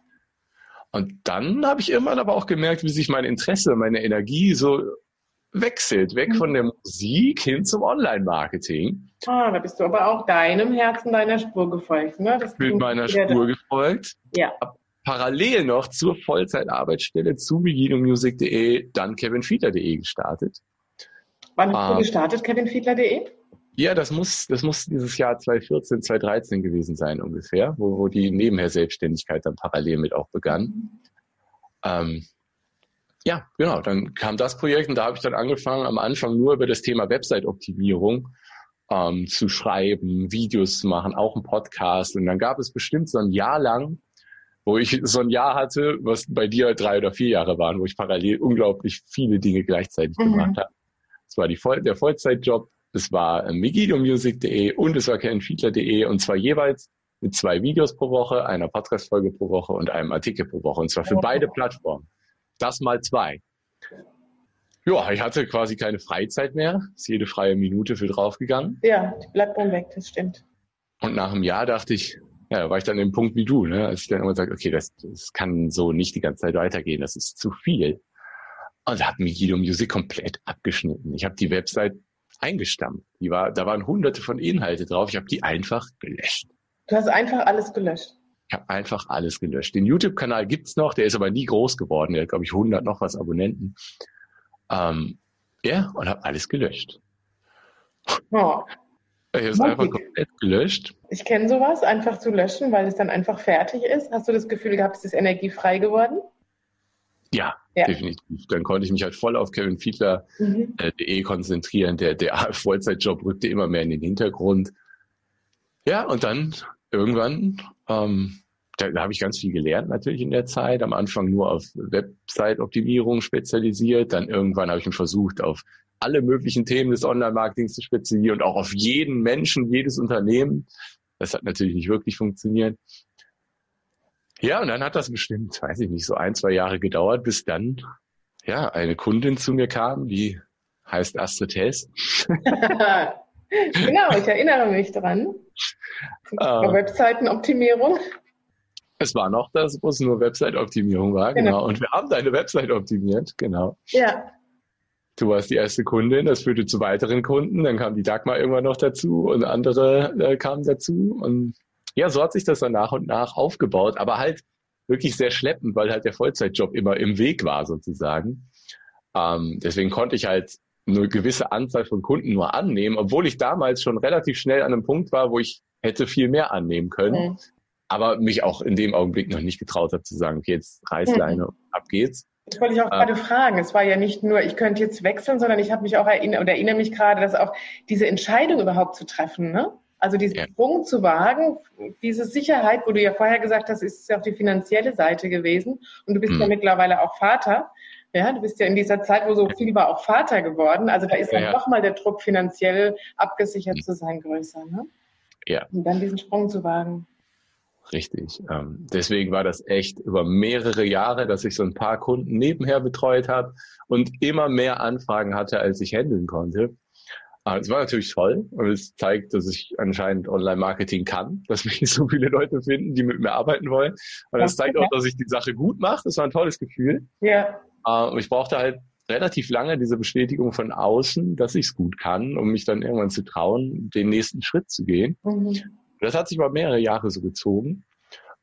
Und dann habe ich irgendwann aber auch gemerkt, wie sich mein Interesse, meine Energie so wechselt, weg von der Musik hin zum Online-Marketing. Ah, da bist du aber auch deinem Herzen, deiner Spur gefolgt, ne? Das Mit meiner Spur gefolgt. Ja. Parallel noch zur Vollzeitarbeitsstelle zu beginomusic.de, dann kevinfiedler.de gestartet. Wann hast ähm, du gestartet, kevinfiedler.de? Ja, das muss, das muss dieses Jahr 2014, 2013 gewesen sein ungefähr, wo, wo die Nebenher-Selbstständigkeit dann parallel mit auch begann. Mhm. Ähm, ja, genau, dann kam das Projekt und da habe ich dann angefangen, am Anfang nur über das Thema Website-Optimierung ähm, zu schreiben, Videos zu machen, auch ein Podcast. Und dann gab es bestimmt so ein Jahr lang, wo ich so ein Jahr hatte, was bei dir drei oder vier Jahre waren, wo ich parallel unglaublich viele Dinge gleichzeitig mhm. gemacht habe. Es war die Voll der Vollzeitjob, es war äh, megidomusic.de und es war kenfiedler.de und zwar jeweils mit zwei Videos pro Woche, einer Podcast-Folge pro Woche und einem Artikel pro Woche und zwar für oh. beide Plattformen. Das mal zwei. Ja, ich hatte quasi keine Freizeit mehr. Ist jede freie Minute für draufgegangen. Ja, die bleibt dann weg, das stimmt. Und nach einem Jahr dachte ich, ja, war ich dann im Punkt wie du, ne? als ich dann immer sage, okay, das, das kann so nicht die ganze Zeit weitergehen, das ist zu viel. Und da hat mich Guido Music komplett abgeschnitten. Ich habe die Website eingestampft. Die war, da waren hunderte von Inhalte drauf. Ich habe die einfach gelöscht. Du hast einfach alles gelöscht. Ich habe einfach alles gelöscht. Den YouTube-Kanal gibt's noch, der ist aber nie groß geworden. Der hat, glaube ich, 100 noch was Abonnenten. Ähm, ja, und habe alles gelöscht. Oh. Ich habe es einfach komplett gelöscht. Ich kenne sowas, einfach zu löschen, weil es dann einfach fertig ist. Hast du das Gefühl gehabt, es ist energiefrei geworden? Ja, ja, definitiv. Dann konnte ich mich halt voll auf kevinfiedler.de mhm. äh, konzentrieren. Der, der Vollzeitjob rückte immer mehr in den Hintergrund. Ja, und dann irgendwann, ähm, da, da habe ich ganz viel gelernt natürlich in der Zeit. Am Anfang nur auf Website-Optimierung spezialisiert. Dann irgendwann habe ich mich versucht, auf alle möglichen Themen des Online-Marketings zu spezialisieren und auch auf jeden Menschen, jedes Unternehmen. Das hat natürlich nicht wirklich funktioniert. Ja, und dann hat das bestimmt, weiß ich nicht, so ein, zwei Jahre gedauert, bis dann ja eine Kundin zu mir kam, die heißt Astrid Hess. genau, ich erinnere mich dran. Uh, Webseitenoptimierung. Es war noch das, wo es nur Website-Optimierung war, genau. genau. Und wir haben deine Website optimiert, genau. Ja. Du warst die erste Kundin, das führte zu weiteren Kunden, dann kam die Dagmar irgendwann noch dazu und andere äh, kamen dazu. Und ja, so hat sich das dann nach und nach aufgebaut, aber halt wirklich sehr schleppend, weil halt der Vollzeitjob immer im Weg war sozusagen. Ähm, deswegen konnte ich halt eine gewisse Anzahl von Kunden nur annehmen, obwohl ich damals schon relativ schnell an einem Punkt war, wo ich hätte viel mehr annehmen können, mhm. aber mich auch in dem Augenblick noch nicht getraut habe zu sagen, okay, jetzt Reißleine, mhm. ab geht's. Das wollte ich auch äh, gerade fragen. Es war ja nicht nur, ich könnte jetzt wechseln, sondern ich habe mich auch erinnert oder erinnere mich gerade, dass auch diese Entscheidung überhaupt zu treffen, ne? Also diesen ja. Sprung zu wagen, diese Sicherheit, wo du ja vorher gesagt hast, ist ja auf die finanzielle Seite gewesen und du bist mhm. ja mittlerweile auch Vater. Ja, du bist ja in dieser Zeit, wo so viel war, auch Vater geworden. Also da ist dann ja. nochmal der Druck, finanziell abgesichert mhm. zu sein, größer. Ne? Ja. Und dann diesen Sprung zu wagen. Richtig. Ähm, deswegen war das echt über mehrere Jahre, dass ich so ein paar Kunden nebenher betreut habe und immer mehr Anfragen hatte, als ich handeln konnte. Es war natürlich toll und es zeigt, dass ich anscheinend Online-Marketing kann, dass mich so viele Leute finden, die mit mir arbeiten wollen. Und es zeigt auch, dass ich die Sache gut mache. Das war ein tolles Gefühl. Ja. Und ich brauchte halt relativ lange diese Bestätigung von außen, dass ich es gut kann, um mich dann irgendwann zu trauen, den nächsten Schritt zu gehen. Mhm. Das hat sich über mehrere Jahre so gezogen.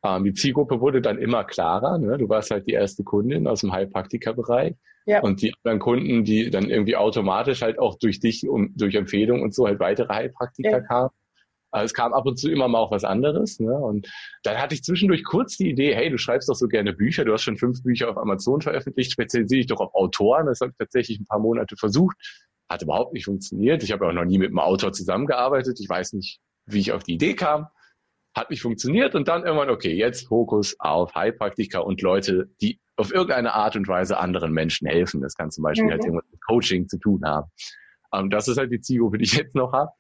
Ähm, die Zielgruppe wurde dann immer klarer. Ne? Du warst halt die erste Kundin aus dem Heilpraktikerbereich. Ja. Und die anderen Kunden, die dann irgendwie automatisch halt auch durch dich und durch Empfehlung und so halt weitere Heilpraktiker ja. kamen. Also es kam ab und zu immer mal auch was anderes. Ne? Und dann hatte ich zwischendurch kurz die Idee, hey, du schreibst doch so gerne Bücher, du hast schon fünf Bücher auf Amazon veröffentlicht, spezialisiere dich doch auf Autoren. Das habe ich tatsächlich ein paar Monate versucht. Hat überhaupt nicht funktioniert. Ich habe auch noch nie mit einem Autor zusammengearbeitet. Ich weiß nicht, wie ich auf die Idee kam. Hat nicht funktioniert und dann irgendwann, okay, jetzt Fokus auf Heilpraktiker und Leute, die auf irgendeine Art und Weise anderen Menschen helfen. Das kann zum Beispiel halt mhm. halt irgendwas mit Coaching zu tun haben. Ähm, das ist halt die Zielgruppe, die ich jetzt noch habe.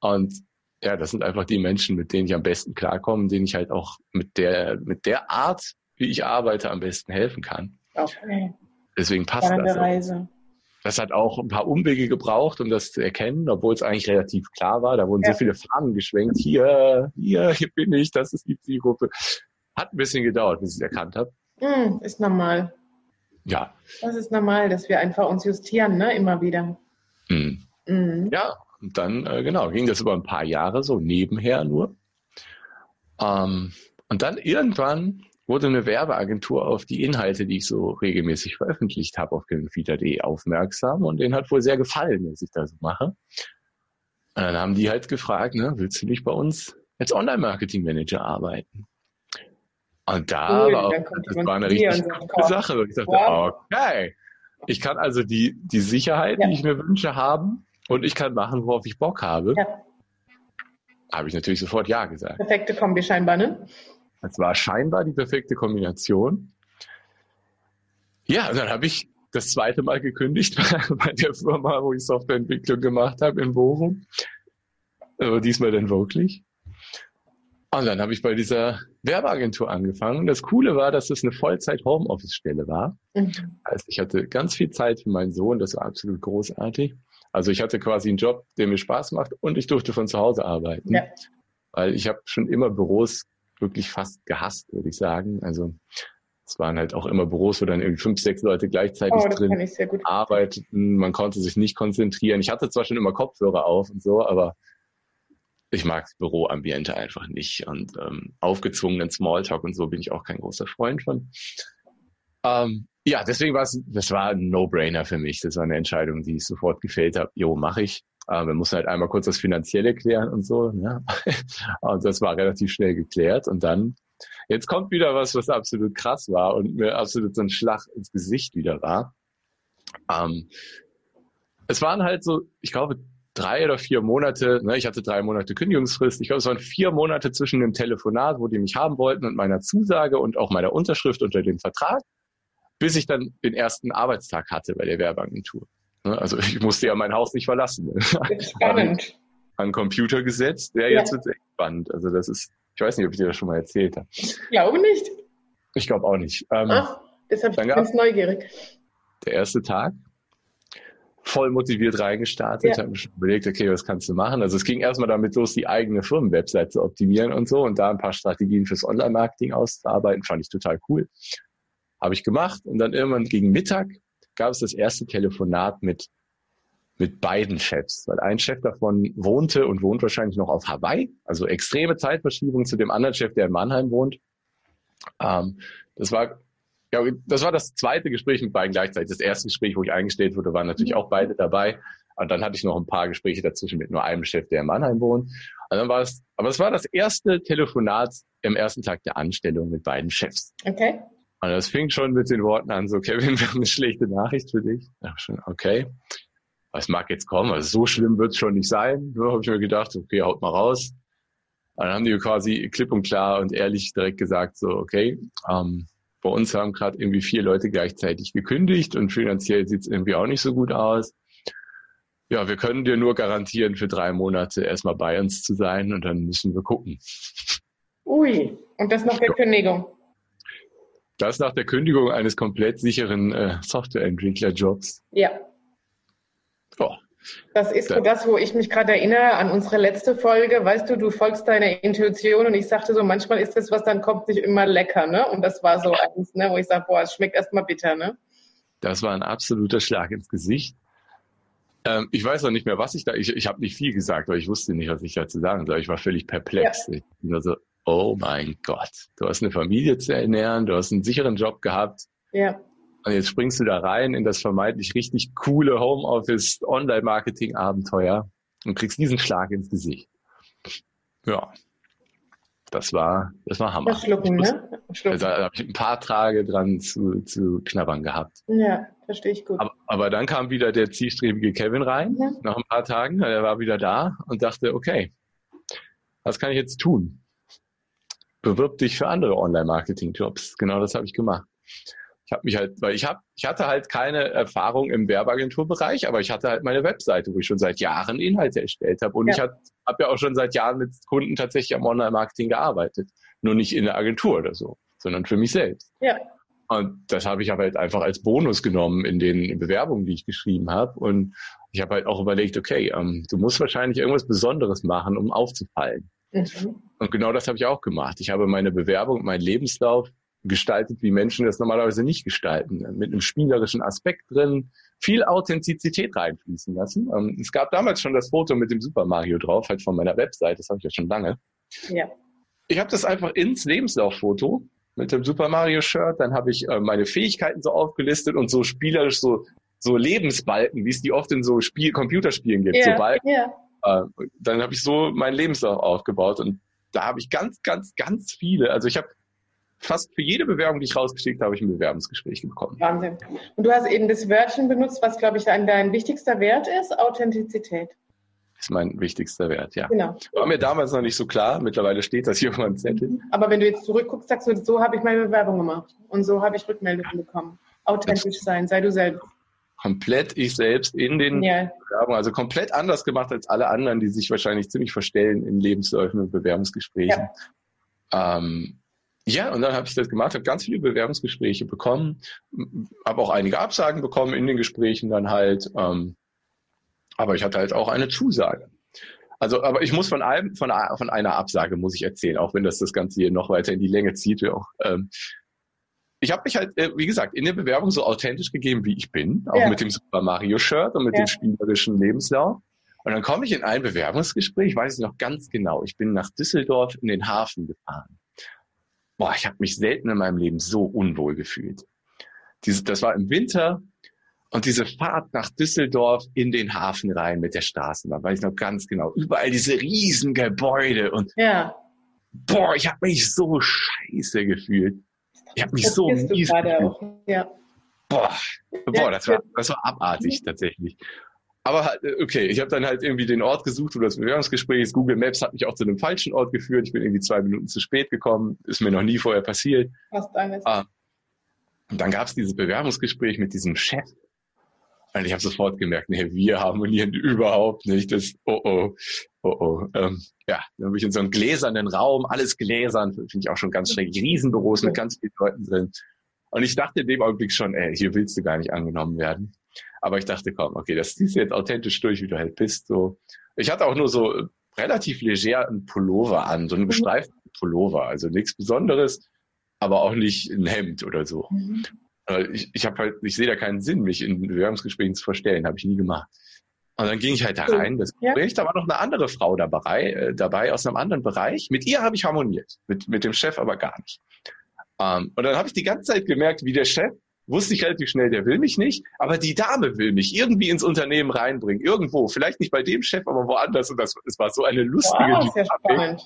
Und ja, das sind einfach die Menschen, mit denen ich am besten klarkomme, denen ich halt auch mit der, mit der Art, wie ich arbeite, am besten helfen kann. Okay. Deswegen passt Spannende das. Reise. Das hat auch ein paar Umwege gebraucht, um das zu erkennen, obwohl es eigentlich relativ klar war. Da wurden ja. so viele Fahnen geschwenkt. Hier, hier, hier bin ich, das ist die Zielgruppe. Hat ein bisschen gedauert, bis ich es erkannt habe. Mm, ist normal. Ja. Das ist normal, dass wir einfach uns justieren, ne, immer wieder. Mm. Mm. Ja, und dann, äh, genau, ging das über ein paar Jahre so nebenher nur. Ähm, und dann irgendwann wurde eine Werbeagentur auf die Inhalte, die ich so regelmäßig veröffentlicht habe, auf genfeeder.de aufmerksam und denen hat wohl sehr gefallen, was ich da so mache. Und dann haben die halt gefragt, ne, willst du nicht bei uns als Online-Marketing-Manager arbeiten? Und da cool, war auch, das war eine richtig coole Sache. Und ich dachte, wow. okay, ich kann also die, die Sicherheit, ja. die ich mir wünsche, haben und ich kann machen, worauf ich Bock habe. Ja. Habe ich natürlich sofort Ja gesagt. Perfekte Kombi scheinbar, ne? Das war scheinbar die perfekte Kombination. Ja, und dann habe ich das zweite Mal gekündigt bei der Firma, wo ich Softwareentwicklung gemacht habe in Bochum. Aber diesmal dann wirklich. Und dann habe ich bei dieser Werbeagentur angefangen. Das Coole war, dass es eine Vollzeit-Homeoffice-Stelle war. Mhm. Also ich hatte ganz viel Zeit für meinen Sohn, das war absolut großartig. Also ich hatte quasi einen Job, der mir Spaß macht und ich durfte von zu Hause arbeiten. Ja. Weil ich habe schon immer Büros wirklich fast gehasst, würde ich sagen. Also es waren halt auch immer Büros, wo dann irgendwie fünf, sechs Leute gleichzeitig oh, drin arbeiteten. Man konnte sich nicht konzentrieren. Ich hatte zwar schon immer Kopfhörer auf und so, aber ich mag das Büroambiente einfach nicht und ähm, aufgezwungenen Smalltalk und so bin ich auch kein großer Freund von. Ähm, ja, deswegen war es, das war ein No-Brainer für mich. Das war eine Entscheidung, die ich sofort gefällt habe. Jo, mache ich. Aber wir mussten halt einmal kurz das Finanzielle klären und so. Ja. Und das war relativ schnell geklärt. Und dann, jetzt kommt wieder was, was absolut krass war und mir absolut so ein Schlag ins Gesicht wieder war. Ähm, es waren halt so, ich glaube, drei oder vier Monate, ne, ich hatte drei Monate Kündigungsfrist, ich glaube, es waren vier Monate zwischen dem Telefonat, wo die mich haben wollten und meiner Zusage und auch meiner Unterschrift unter dem Vertrag, bis ich dann den ersten Arbeitstag hatte bei der Werbeagentur. Ne, also ich musste ja mein Haus nicht verlassen. Spannend. An Computer gesetzt. Ja, jetzt ja. wird es echt spannend. Also das ist, ich weiß nicht, ob ich dir das schon mal erzählt habe. Ich glaube nicht. Ich glaube auch nicht. Ähm, Ach, deshalb bin ich ganz neugierig. Der erste Tag, voll motiviert reingestartet, ja. habe mir schon überlegt, okay, was kannst du machen? Also es ging erstmal damit los, die eigene Firmenwebsite zu optimieren und so und da ein paar Strategien fürs Online-Marketing auszuarbeiten, fand ich total cool. Habe ich gemacht und dann irgendwann gegen Mittag gab es das erste Telefonat mit mit beiden Chefs, weil ein Chef davon wohnte und wohnt wahrscheinlich noch auf Hawaii, also extreme Zeitverschiebung zu dem anderen Chef, der in Mannheim wohnt. Ähm, das war ja, das war das zweite Gespräch mit beiden gleichzeitig. Das erste Gespräch, wo ich eingestellt wurde, waren natürlich auch beide dabei. Und dann hatte ich noch ein paar Gespräche dazwischen mit nur einem Chef, der in Mannheim wohnt. Und dann war es, aber es war das erste Telefonat im ersten Tag der Anstellung mit beiden Chefs. Okay. Und das fing schon mit den Worten an, so, Kevin, wir haben eine schlechte Nachricht für dich. Ja, schon, okay. Was mag jetzt kommen? Also so schlimm wird es schon nicht sein. Nur habe ich mir gedacht, okay, haut mal raus. Und dann haben die quasi klipp und klar und ehrlich direkt gesagt, so, okay, ähm, bei uns haben gerade irgendwie vier Leute gleichzeitig gekündigt und finanziell sieht es irgendwie auch nicht so gut aus. Ja, wir können dir nur garantieren, für drei Monate erstmal bei uns zu sein und dann müssen wir gucken. Ui, und das nach der ja. Kündigung? Das nach der Kündigung eines komplett sicheren äh, Softwareentwicklerjobs. Ja. Oh, das ist so das, wo ich mich gerade erinnere an unsere letzte Folge. Weißt du, du folgst deiner Intuition und ich sagte so, manchmal ist das, was dann kommt, nicht immer lecker, ne? Und das war so eins, ne, wo ich sage, boah, es schmeckt erstmal bitter, ne? Das war ein absoluter Schlag ins Gesicht. Ähm, ich weiß auch nicht mehr, was ich da, ich, ich habe nicht viel gesagt, weil ich wusste nicht, was ich dazu sagen soll. Ich war völlig perplex. Ja. Ich war so, oh mein Gott, du hast eine Familie zu ernähren, du hast einen sicheren Job gehabt. Ja. Und jetzt springst du da rein in das vermeintlich richtig coole Homeoffice Online-Marketing Abenteuer und kriegst diesen Schlag ins Gesicht. Ja. Das war, das war Hammer. Das Schlucken, ne? Schlucken. Da, da habe ich ein paar Tage dran zu, zu knabbern gehabt. Ja, verstehe ich gut. Aber, aber dann kam wieder der zielstrebige Kevin rein, ja. nach ein paar Tagen. Er war wieder da und dachte, okay, was kann ich jetzt tun? Bewirb dich für andere Online-Marketing-Jobs. Genau das habe ich gemacht ich habe mich halt, weil ich habe, ich hatte halt keine Erfahrung im Werbeagenturbereich, aber ich hatte halt meine Webseite, wo ich schon seit Jahren Inhalte erstellt habe und ja. ich habe hab ja auch schon seit Jahren mit Kunden tatsächlich am Online-Marketing gearbeitet, nur nicht in der Agentur oder so, sondern für mich selbst. Ja. Und das habe ich aber halt einfach als Bonus genommen in den Bewerbungen, die ich geschrieben habe. Und ich habe halt auch überlegt, okay, ähm, du musst wahrscheinlich irgendwas Besonderes machen, um aufzufallen. Mhm. Und genau das habe ich auch gemacht. Ich habe meine Bewerbung, meinen Lebenslauf gestaltet, wie Menschen das normalerweise nicht gestalten. Mit einem spielerischen Aspekt drin, viel Authentizität reinfließen lassen. Ähm, es gab damals schon das Foto mit dem Super Mario drauf, halt von meiner Website, das habe ich ja schon lange. Ja. Ich habe das einfach ins Lebenslauffoto mit dem Super Mario Shirt, dann habe ich äh, meine Fähigkeiten so aufgelistet und so spielerisch so so Lebensbalken, wie es die oft in so Spiel Computerspielen gibt, ja, so Balken. Ja. Äh, dann habe ich so meinen Lebenslauf aufgebaut und da habe ich ganz, ganz, ganz viele. Also ich habe fast für jede Bewerbung, die ich rausgeschickt habe, ich ein Bewerbungsgespräch bekommen. Wahnsinn. Und du hast eben das Wörtchen benutzt, was, glaube ich, dein, dein wichtigster Wert ist, Authentizität. Ist mein wichtigster Wert, ja. Genau. War mir damals noch nicht so klar. Mittlerweile steht das hier auf meinem Zettel. Aber wenn du jetzt zurückguckst, sagst du, so habe ich meine Bewerbung gemacht. Und so habe ich Rückmeldungen bekommen. Authentisch sein, sei du selbst. Komplett ich selbst in den ja. Bewerbungen, also komplett anders gemacht als alle anderen, die sich wahrscheinlich ziemlich verstellen in Lebensläufen und Bewerbungsgesprächen. Ja. Ähm, ja, und dann habe ich das gemacht, habe ganz viele Bewerbungsgespräche bekommen, habe auch einige Absagen bekommen in den Gesprächen dann halt. Ähm, aber ich hatte halt auch eine Zusage. Also, aber ich muss von einem, von, von einer Absage muss ich erzählen, auch wenn das das Ganze hier noch weiter in die Länge zieht. Auch, ähm, ich habe mich halt, äh, wie gesagt, in der Bewerbung so authentisch gegeben, wie ich bin, auch ja. mit dem Super Mario Shirt und mit ja. dem spielerischen Lebenslauf. Und dann komme ich in ein Bewerbungsgespräch, weiß ich noch ganz genau. Ich bin nach Düsseldorf in den Hafen gefahren boah, ich habe mich selten in meinem Leben so unwohl gefühlt. Diese, das war im Winter und diese Fahrt nach Düsseldorf in den Hafen rein mit der Straßenbahn, weiß ich noch ganz genau. Überall diese riesen Gebäude und ja. boah, ich habe mich so scheiße gefühlt. Ich habe mich das so mies. Auch. Ja. Boah, boah, das war, das war abartig tatsächlich. aber äh, okay, ich habe dann halt irgendwie den Ort gesucht wo das Bewerbungsgespräch ist. Google Maps hat mich auch zu einem falschen Ort geführt. Ich bin irgendwie zwei Minuten zu spät gekommen. Ist mir noch nie vorher passiert. Fast alles. Ah. Und dann gab es dieses Bewerbungsgespräch mit diesem Chef. Und ich habe sofort gemerkt, nee, wir harmonieren überhaupt nicht. Das, oh oh, oh oh. Ähm, ja, dann bin ich in so einem gläsernen Raum, alles gläsern, finde ich auch schon ganz schräg. Riesenbüros mit ganz vielen Leuten drin. Und ich dachte in dem Augenblick schon, ey, hier willst du gar nicht angenommen werden. Aber ich dachte, komm, okay, das ziehst du jetzt authentisch durch, wie du halt bist. So. Ich hatte auch nur so relativ leger einen Pullover an, so einen mhm. gestreiften Pullover. Also nichts Besonderes, aber auch nicht ein Hemd oder so. Mhm. Äh, ich, ich habe halt, ich sehe da keinen Sinn, mich in Bewerbungsgesprächen zu verstellen, habe ich nie gemacht. Und dann ging ich halt da rein, das Gespräch, da war noch eine andere Frau dabei, äh, dabei aus einem anderen Bereich. Mit ihr habe ich harmoniert, mit, mit dem Chef aber gar nicht. Ähm, und dann habe ich die ganze Zeit gemerkt, wie der Chef wusste ich relativ schnell, der will mich nicht, aber die Dame will mich irgendwie ins Unternehmen reinbringen, irgendwo, vielleicht nicht bei dem Chef, aber woanders. Und das, das war so eine lustige wow, Dynamik.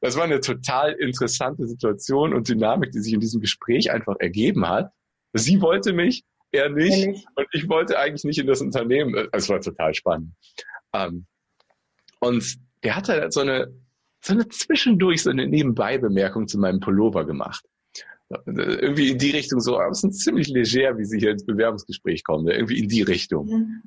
Das war eine total interessante Situation und Dynamik, die sich in diesem Gespräch einfach ergeben hat. Sie wollte mich, er nicht, nicht. und ich wollte eigentlich nicht in das Unternehmen. Es war total spannend. Ähm, und er hat halt so eine, so eine zwischendurch so eine Nebenbei-Bemerkung zu meinem Pullover gemacht irgendwie in die Richtung so, aber es ist ziemlich leger, wie sie hier ins Bewerbungsgespräch kommen, ne? irgendwie in die Richtung. Mhm.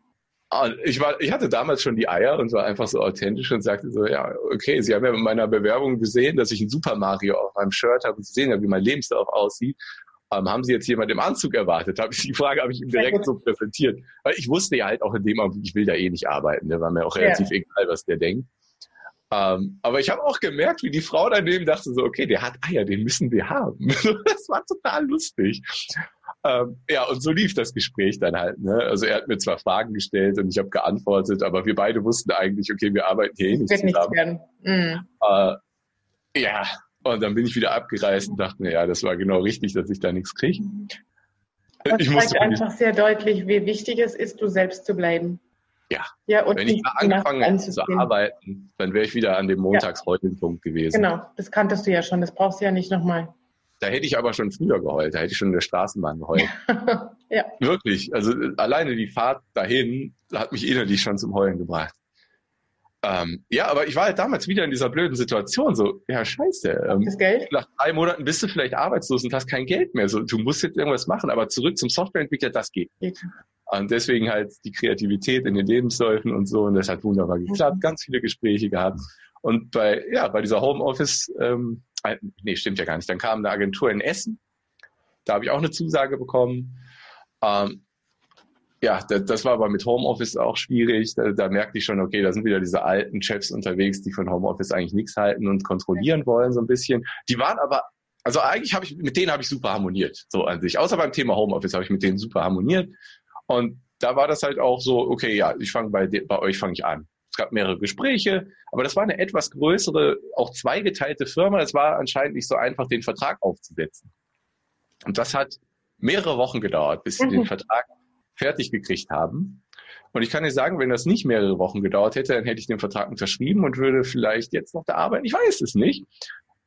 Und ich war, ich hatte damals schon die Eier und war einfach so authentisch und sagte so, ja, okay, Sie haben ja in meiner Bewerbung gesehen, dass ich ein Super Mario auf meinem Shirt habe und Sie sehen ja, wie mein Lebenslauf aussieht. Ähm, haben Sie jetzt jemand im Anzug erwartet? Habe ich die Frage habe ich ihm direkt so präsentiert, weil ich wusste ja halt auch in dem Augenblick, ich will da eh nicht arbeiten. Der war mir auch relativ ja. egal, was der denkt. Ähm, aber ich habe auch gemerkt, wie die Frau daneben dachte so, okay, der hat Eier, den müssen wir haben. das war total lustig. Ähm, ja, und so lief das Gespräch dann halt. Ne? Also er hat mir zwar Fragen gestellt und ich habe geantwortet, aber wir beide wussten eigentlich, okay, wir arbeiten hier eh nicht zusammen. Nicht mhm. äh, ja, und dann bin ich wieder abgereist und dachte mir, ja, das war genau richtig, dass ich da nichts kriege. Das ich zeigt einfach sehr deutlich, wie wichtig es ist, du selbst zu bleiben. Ja. ja und Wenn ich da angefangen hätte zu arbeiten, dann wäre ich wieder an dem Montags-Heulen-Punkt gewesen. Genau, das kanntest du ja schon, das brauchst du ja nicht nochmal. Da hätte ich aber schon früher geheult, da hätte ich schon in der Straßenbahn geheult. ja. Wirklich, also alleine die Fahrt dahin hat mich innerlich schon zum Heulen gebracht. Ähm, ja, aber ich war halt damals wieder in dieser blöden Situation, so, ja, scheiße. Ähm, das Geld? Nach drei Monaten bist du vielleicht arbeitslos und hast kein Geld mehr. So, du musst jetzt irgendwas machen, aber zurück zum Softwareentwickler, das geht. geht. Und deswegen halt die Kreativität in den Lebensläufen und so. Und das hat wunderbar geklappt. Mhm. Ganz viele Gespräche gehabt. Und bei, ja, bei dieser Homeoffice, ähm, äh, nee, stimmt ja gar nicht. Dann kam eine Agentur in Essen. Da habe ich auch eine Zusage bekommen. Ähm, ja, das, das war aber mit Homeoffice auch schwierig. Da, da merkte ich schon, okay, da sind wieder diese alten Chefs unterwegs, die von Homeoffice eigentlich nichts halten und kontrollieren wollen so ein bisschen. Die waren aber also eigentlich habe ich mit denen habe ich super harmoniert, so an sich. Außer beim Thema Homeoffice habe ich mit denen super harmoniert. Und da war das halt auch so, okay, ja, ich fange bei, bei euch fange ich an. Es gab mehrere Gespräche, aber das war eine etwas größere, auch zweigeteilte Firma. Es war anscheinend nicht so einfach, den Vertrag aufzusetzen. Und das hat mehrere Wochen gedauert, bis sie mhm. den Vertrag fertig gekriegt haben. Und ich kann dir sagen, wenn das nicht mehrere Wochen gedauert hätte, dann hätte ich den Vertrag unterschrieben und würde vielleicht jetzt noch da arbeiten. Ich weiß es nicht.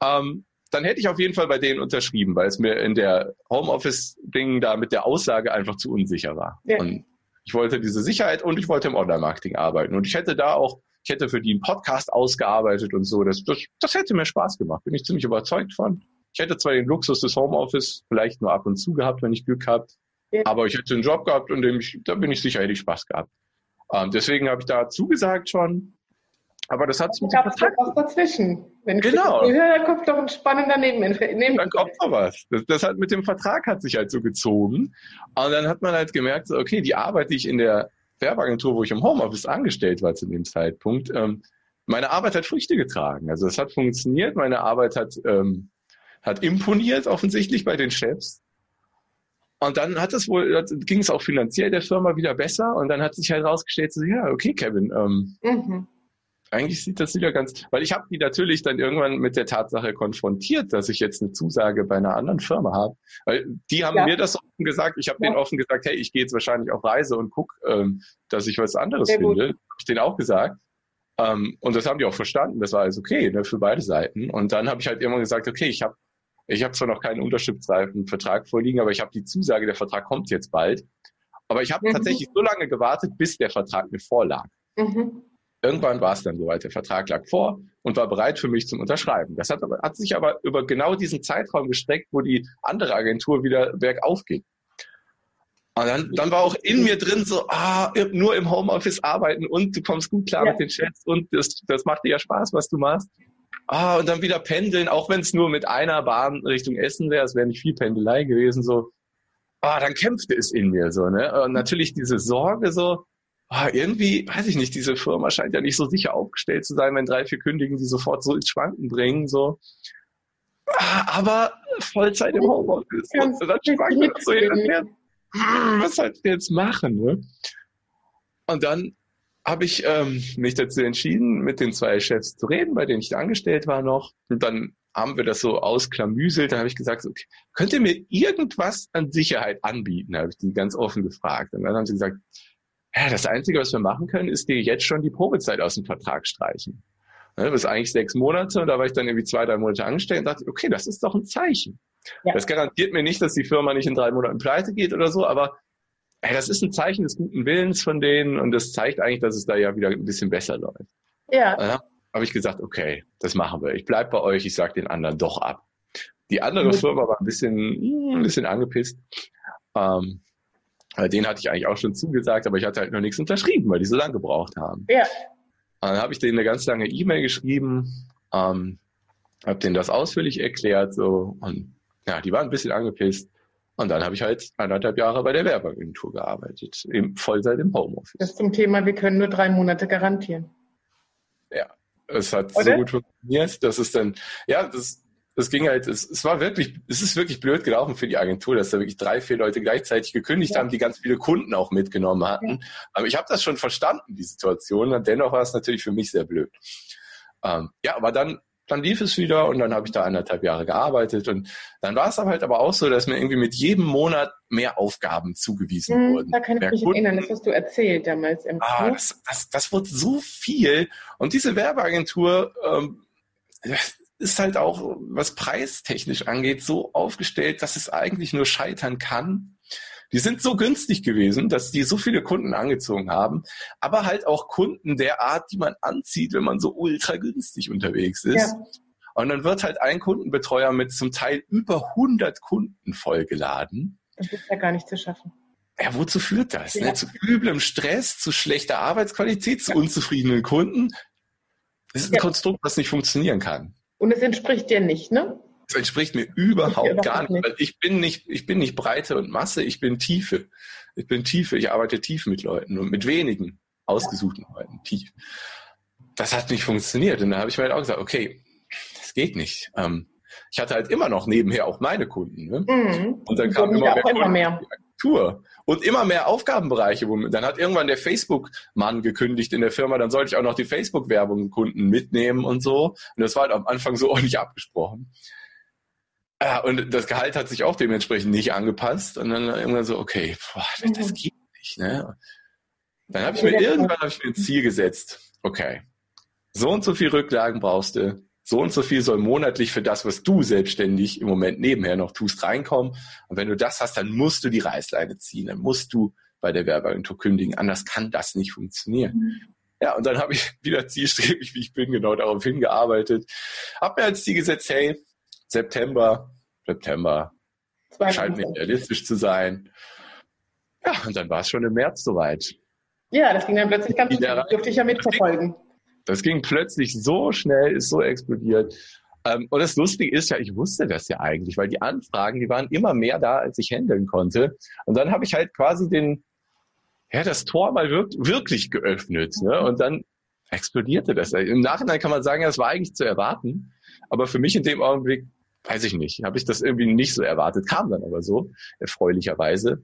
Ähm, dann hätte ich auf jeden Fall bei denen unterschrieben, weil es mir in der Homeoffice-Ding da mit der Aussage einfach zu unsicher war. Ja. Und ich wollte diese Sicherheit und ich wollte im Online-Marketing arbeiten. Und ich hätte da auch, ich hätte für die einen Podcast ausgearbeitet und so. Das, das, das hätte mir Spaß gemacht. Bin ich ziemlich überzeugt von. Ich hätte zwar den Luxus des Homeoffice vielleicht nur ab und zu gehabt, wenn ich Glück gehabt, ja. aber ich hätte einen Job gehabt und dem ich, da bin ich sicher, hätte ich Spaß gehabt. Ähm, deswegen habe ich da zugesagt schon aber das hat mit dem Vertrag... was dazwischen. Wenn genau. ich höre, da kommt doch ein spannender Neben Neben Dann kommt noch was. Das, das, hat mit dem Vertrag hat sich halt so gezogen. Und dann hat man halt gemerkt, okay, die Arbeit, die ich in der Werbeagentur, wo ich im Homeoffice angestellt war zu dem Zeitpunkt, ähm, meine Arbeit hat Früchte getragen. Also es hat funktioniert, meine Arbeit hat, ähm, hat imponiert offensichtlich bei den Chefs. Und dann hat es wohl, ging es auch finanziell der Firma wieder besser und dann hat sich halt rausgestellt, so, ja, okay, Kevin, ähm, mhm eigentlich sieht das wieder ganz, weil ich habe die natürlich dann irgendwann mit der Tatsache konfrontiert, dass ich jetzt eine Zusage bei einer anderen Firma habe. Weil die haben ja. mir das offen gesagt, ich habe ja. denen offen gesagt, hey, ich gehe jetzt wahrscheinlich auf Reise und guck, ähm, dass ich was anderes finde. Habe ich denen auch gesagt. Ähm, und das haben die auch verstanden, das war alles okay ne, für beide Seiten. Und dann habe ich halt irgendwann gesagt, okay, ich habe ich hab zwar noch keinen unterschriftsreifen Vertrag vorliegen, aber ich habe die Zusage, der Vertrag kommt jetzt bald. Aber ich habe mhm. tatsächlich so lange gewartet, bis der Vertrag mir vorlag. Mhm. Irgendwann war es dann soweit. Der Vertrag lag vor und war bereit für mich zum Unterschreiben. Das hat, aber, hat sich aber über genau diesen Zeitraum gestreckt, wo die andere Agentur wieder bergauf ging. Und dann, dann war auch in mir drin so, ah, nur im Homeoffice arbeiten und du kommst gut klar ja. mit den Chats und das, das macht dir ja Spaß, was du machst. Ah, und dann wieder pendeln, auch wenn es nur mit einer Bahn Richtung Essen wäre, es wäre nicht viel Pendelei gewesen, so. Ah, dann kämpfte es in mir so, ne? Und natürlich diese Sorge so, ah, irgendwie, weiß ich nicht, diese Firma scheint ja nicht so sicher aufgestellt zu sein, wenn drei, vier kündigen, die sofort so ins Schwanken bringen, so. Ah, aber Vollzeit im Homeoffice. Und dann schwankt das so hin und her. Hm, was soll ich jetzt machen? Ne? Und dann habe ich ähm, mich dazu entschieden, mit den zwei Chefs zu reden, bei denen ich angestellt war noch. Und dann haben wir das so ausklamüselt. Dann habe ich gesagt, okay, könnt ihr mir irgendwas an Sicherheit anbieten? habe ich die ganz offen gefragt. Und dann haben sie gesagt, ja, das Einzige, was wir machen können, ist dir jetzt schon die Probezeit aus dem Vertrag streichen. Das ist eigentlich sechs Monate und da war ich dann irgendwie zwei, drei Monate angestellt und dachte, okay, das ist doch ein Zeichen. Ja. Das garantiert mir nicht, dass die Firma nicht in drei Monaten pleite geht oder so, aber ey, das ist ein Zeichen des guten Willens von denen und das zeigt eigentlich, dass es da ja wieder ein bisschen besser läuft. Ja. Dann habe ich gesagt, okay, das machen wir. Ich bleib bei euch, ich sag den anderen doch ab. Die andere mhm. Firma war ein bisschen, hm, ein bisschen angepisst. Ähm, den hatte ich eigentlich auch schon zugesagt, aber ich hatte halt noch nichts unterschrieben, weil die so lange gebraucht haben. Ja. dann habe ich denen eine ganz lange E-Mail geschrieben, ähm, habe denen das ausführlich erklärt so und ja, die waren ein bisschen angepisst. Und dann habe ich halt anderthalb Jahre bei der Werbeagentur gearbeitet, im Vollzeit im Homeoffice. Das zum Thema, wir können nur drei Monate garantieren. Ja, es hat Oder? so gut funktioniert, dass es dann, ja, das, das ging halt, es, es war wirklich, es ist wirklich blöd gelaufen für die Agentur, dass da wirklich drei, vier Leute gleichzeitig gekündigt ja. haben, die ganz viele Kunden auch mitgenommen hatten. Ja. Aber ich habe das schon verstanden, die Situation. Und dennoch war es natürlich für mich sehr blöd. Ähm, ja, aber dann dann lief es wieder und dann habe ich da anderthalb Jahre gearbeitet und dann war es aber halt aber auch so, dass mir irgendwie mit jedem Monat mehr Aufgaben zugewiesen hm, wurden. Da kann ich mehr mich Kunden. erinnern, das hast du erzählt damals im ah, das, das, das wurde so viel und diese Werbeagentur ähm, ist halt auch, was preistechnisch angeht, so aufgestellt, dass es eigentlich nur scheitern kann. Die sind so günstig gewesen, dass die so viele Kunden angezogen haben, aber halt auch Kunden der Art, die man anzieht, wenn man so ultra günstig unterwegs ist. Ja. Und dann wird halt ein Kundenbetreuer mit zum Teil über 100 Kunden vollgeladen. Das ist ja gar nicht zu schaffen. Ja, wozu führt das? Ja. Ne? Zu üblem Stress, zu schlechter Arbeitsqualität, zu unzufriedenen Kunden. Das ist ein ja. Konstrukt, was nicht funktionieren kann. Und es entspricht dir nicht, ne? Das entspricht mir überhaupt gar nicht, weil ich bin nicht, ich bin nicht Breite und Masse, ich bin Tiefe. Ich bin Tiefe, ich arbeite tief mit Leuten und mit wenigen ausgesuchten Leuten, tief. Das hat nicht funktioniert. Und da habe ich mir halt auch gesagt, okay, das geht nicht. Ähm, ich hatte halt immer noch nebenher auch meine Kunden. Ne? Mhm. Und dann kam immer mehr, immer mehr. Agentur und immer mehr Aufgabenbereiche. Dann hat irgendwann der Facebook-Mann gekündigt in der Firma, dann sollte ich auch noch die Facebook-Werbung-Kunden mitnehmen und so. Und das war halt am Anfang so nicht abgesprochen. Ja, und das Gehalt hat sich auch dementsprechend nicht angepasst. Und dann irgendwann so, okay, boah, das, das mhm. geht nicht. Ne? Dann habe ich mir irgendwann hab ich mir ein Ziel gesetzt. Okay, so und so viel Rücklagen brauchst du. So und so viel soll monatlich für das, was du selbstständig im Moment nebenher noch tust, reinkommen. Und wenn du das hast, dann musst du die Reißleine ziehen. Dann musst du bei der Werbeagentur kündigen. Anders kann das nicht funktionieren. Mhm. Ja, und dann habe ich wieder zielstrebig, wie ich bin, genau darauf hingearbeitet. Hab mir als Ziel gesetzt, hey, September, September scheint mir realistisch zu sein. Ja, und dann war es schon im März soweit. Ja, das ging dann plötzlich ganz schnell. Dürfte ich ja mitverfolgen. Das ging, das ging plötzlich so schnell, ist so explodiert. Ähm, und das Lustige ist ja, ich wusste das ja eigentlich, weil die Anfragen, die waren immer mehr da, als ich handeln konnte. Und dann habe ich halt quasi den, ja, das Tor mal wirk wirklich geöffnet. Ne? Und dann explodierte das. Im Nachhinein kann man sagen, ja, das war eigentlich zu erwarten. Aber für mich in dem Augenblick weiß ich nicht, habe ich das irgendwie nicht so erwartet, kam dann aber so, erfreulicherweise.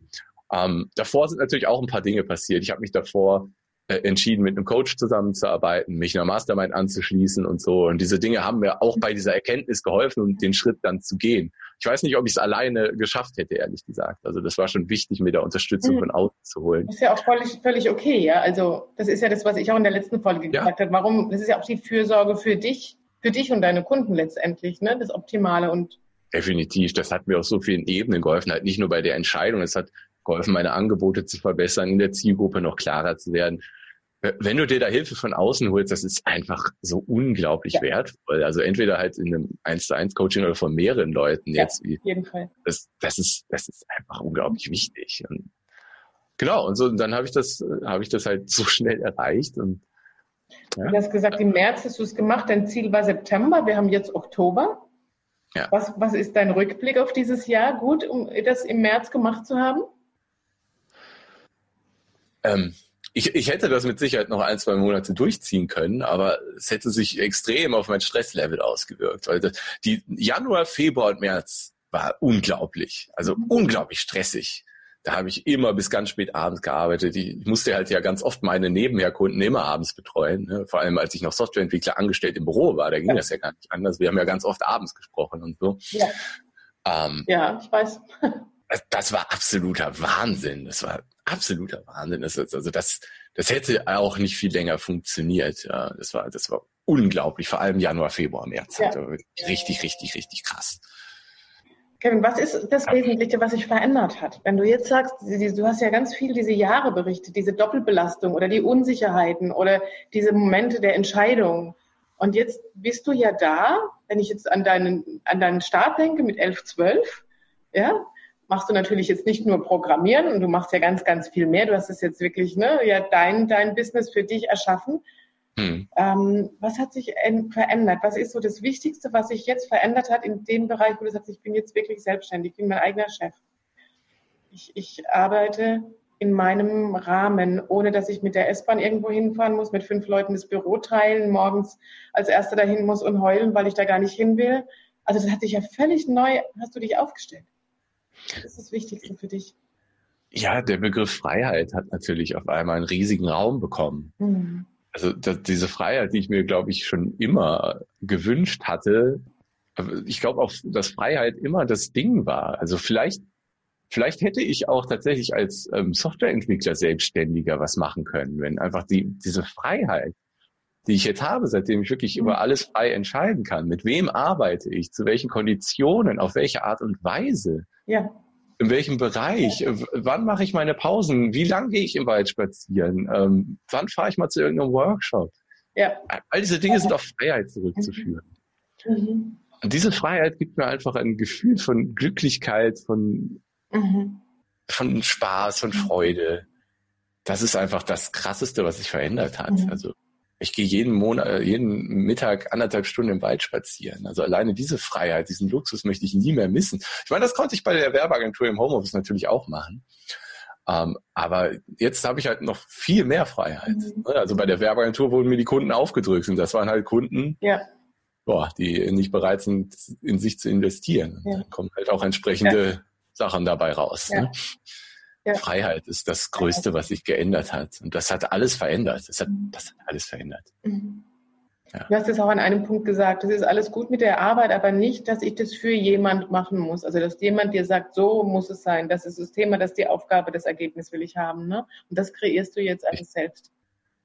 Ähm, davor sind natürlich auch ein paar Dinge passiert. Ich habe mich davor äh, entschieden, mit einem Coach zusammenzuarbeiten, mich einer Mastermind anzuschließen und so. Und diese Dinge haben mir auch bei dieser Erkenntnis geholfen, um den Schritt dann zu gehen. Ich weiß nicht, ob ich es alleine geschafft hätte, ehrlich gesagt. Also das war schon wichtig, mir da Unterstützung mhm. von außen zu holen. Das ist ja auch völlig, völlig okay, ja. Also das ist ja das, was ich auch in der letzten Folge ja. gesagt habe. Warum? Das ist ja auch die Fürsorge für dich für dich und deine Kunden letztendlich, ne? Das Optimale und Definitiv, das hat mir auf so vielen Ebenen geholfen, halt nicht nur bei der Entscheidung, es hat geholfen, meine Angebote zu verbessern, in der Zielgruppe noch klarer zu werden. Wenn du dir da Hilfe von außen holst, das ist einfach so unglaublich ja. wertvoll. Also entweder halt in einem 1 zu 1 Coaching oder von mehreren Leuten ja, jetzt. Wie, jeden Fall. Das, das ist, das ist einfach unglaublich wichtig. Und genau. Und so, dann habe ich das, habe ich das halt so schnell erreicht und ja. Du hast gesagt, im März hast du es gemacht. Dein Ziel war September. Wir haben jetzt Oktober. Ja. Was, was ist dein Rückblick auf dieses Jahr? Gut, um das im März gemacht zu haben? Ähm, ich, ich hätte das mit Sicherheit noch ein, zwei Monate durchziehen können, aber es hätte sich extrem auf mein Stresslevel ausgewirkt. Weil die Januar, Februar und März war unglaublich. Also mhm. unglaublich stressig da habe ich immer bis ganz spät abends gearbeitet. Ich musste halt ja ganz oft meine Nebenherkunden immer abends betreuen. Ne? Vor allem, als ich noch Softwareentwickler angestellt im Büro war, da ging ja. das ja gar nicht anders. Wir haben ja ganz oft abends gesprochen und so. Ja, ähm, ja ich weiß. Das, das, war absoluter Wahnsinn. Das war absoluter Wahnsinn. Das, also das, das hätte auch nicht viel länger funktioniert. Das war, das war unglaublich. Vor allem Januar, Februar, März. Ja. Richtig, richtig, richtig krass. Kevin, was ist das Wesentliche, was sich verändert hat? Wenn du jetzt sagst, du hast ja ganz viel diese Jahre berichtet, diese Doppelbelastung oder die Unsicherheiten oder diese Momente der Entscheidung. Und jetzt bist du ja da, wenn ich jetzt an deinen, an deinen Start denke mit 11, 12, ja, machst du natürlich jetzt nicht nur Programmieren und du machst ja ganz, ganz viel mehr. Du hast es jetzt wirklich, ne, ja, dein, dein Business für dich erschaffen. Hm. Ähm, was hat sich verändert? Was ist so das Wichtigste, was sich jetzt verändert hat in dem Bereich, wo du sagst, ich bin jetzt wirklich selbstständig, ich bin mein eigener Chef. Ich, ich arbeite in meinem Rahmen, ohne dass ich mit der S-Bahn irgendwo hinfahren muss, mit fünf Leuten das Büro teilen, morgens als Erster dahin muss und heulen, weil ich da gar nicht hin will. Also das hat sich ja völlig neu, hast du dich aufgestellt. Das ist das Wichtigste für dich. Ja, der Begriff Freiheit hat natürlich auf einmal einen riesigen Raum bekommen. Mhm also das, diese Freiheit, die ich mir, glaube ich, schon immer gewünscht hatte, ich glaube auch, dass Freiheit immer das Ding war. Also vielleicht, vielleicht hätte ich auch tatsächlich als ähm, Softwareentwickler selbstständiger was machen können, wenn einfach die, diese Freiheit, die ich jetzt habe, seitdem ich wirklich über mhm. alles frei entscheiden kann, mit wem arbeite ich, zu welchen Konditionen, auf welche Art und Weise. Ja in welchem Bereich, ja. wann mache ich meine Pausen, wie lang gehe ich im Wald spazieren, ähm, wann fahre ich mal zu irgendeinem Workshop. Ja. All diese Dinge sind auf Freiheit zurückzuführen. Mhm. Und diese Freiheit gibt mir einfach ein Gefühl von Glücklichkeit, von, mhm. von Spaß, von Freude. Das ist einfach das Krasseste, was sich verändert hat. Mhm. Also ich gehe jeden Monat, äh, jeden Mittag anderthalb Stunden im Wald spazieren. Also alleine diese Freiheit, diesen Luxus möchte ich nie mehr missen. Ich meine, das konnte ich bei der Werbeagentur im Homeoffice natürlich auch machen. Ähm, aber jetzt habe ich halt noch viel mehr Freiheit. Mhm. Ne, also bei der Werbeagentur wurden mir die Kunden aufgedrückt und das waren halt Kunden, ja. boah, die nicht bereit sind, in sich zu investieren. Ja. Dann kommen halt auch entsprechende ja. Sachen dabei raus. Ne? Ja. Freiheit ist das Größte, was sich geändert hat. Und das hat alles verändert. Das hat, mhm. das hat alles verändert. Mhm. Ja. Du hast es auch an einem Punkt gesagt, das ist alles gut mit der Arbeit, aber nicht, dass ich das für jemand machen muss. Also, dass jemand dir sagt, so muss es sein. Das ist das Thema, das ist die Aufgabe, das Ergebnis will ich haben. Ne? Und das kreierst du jetzt alles selbst.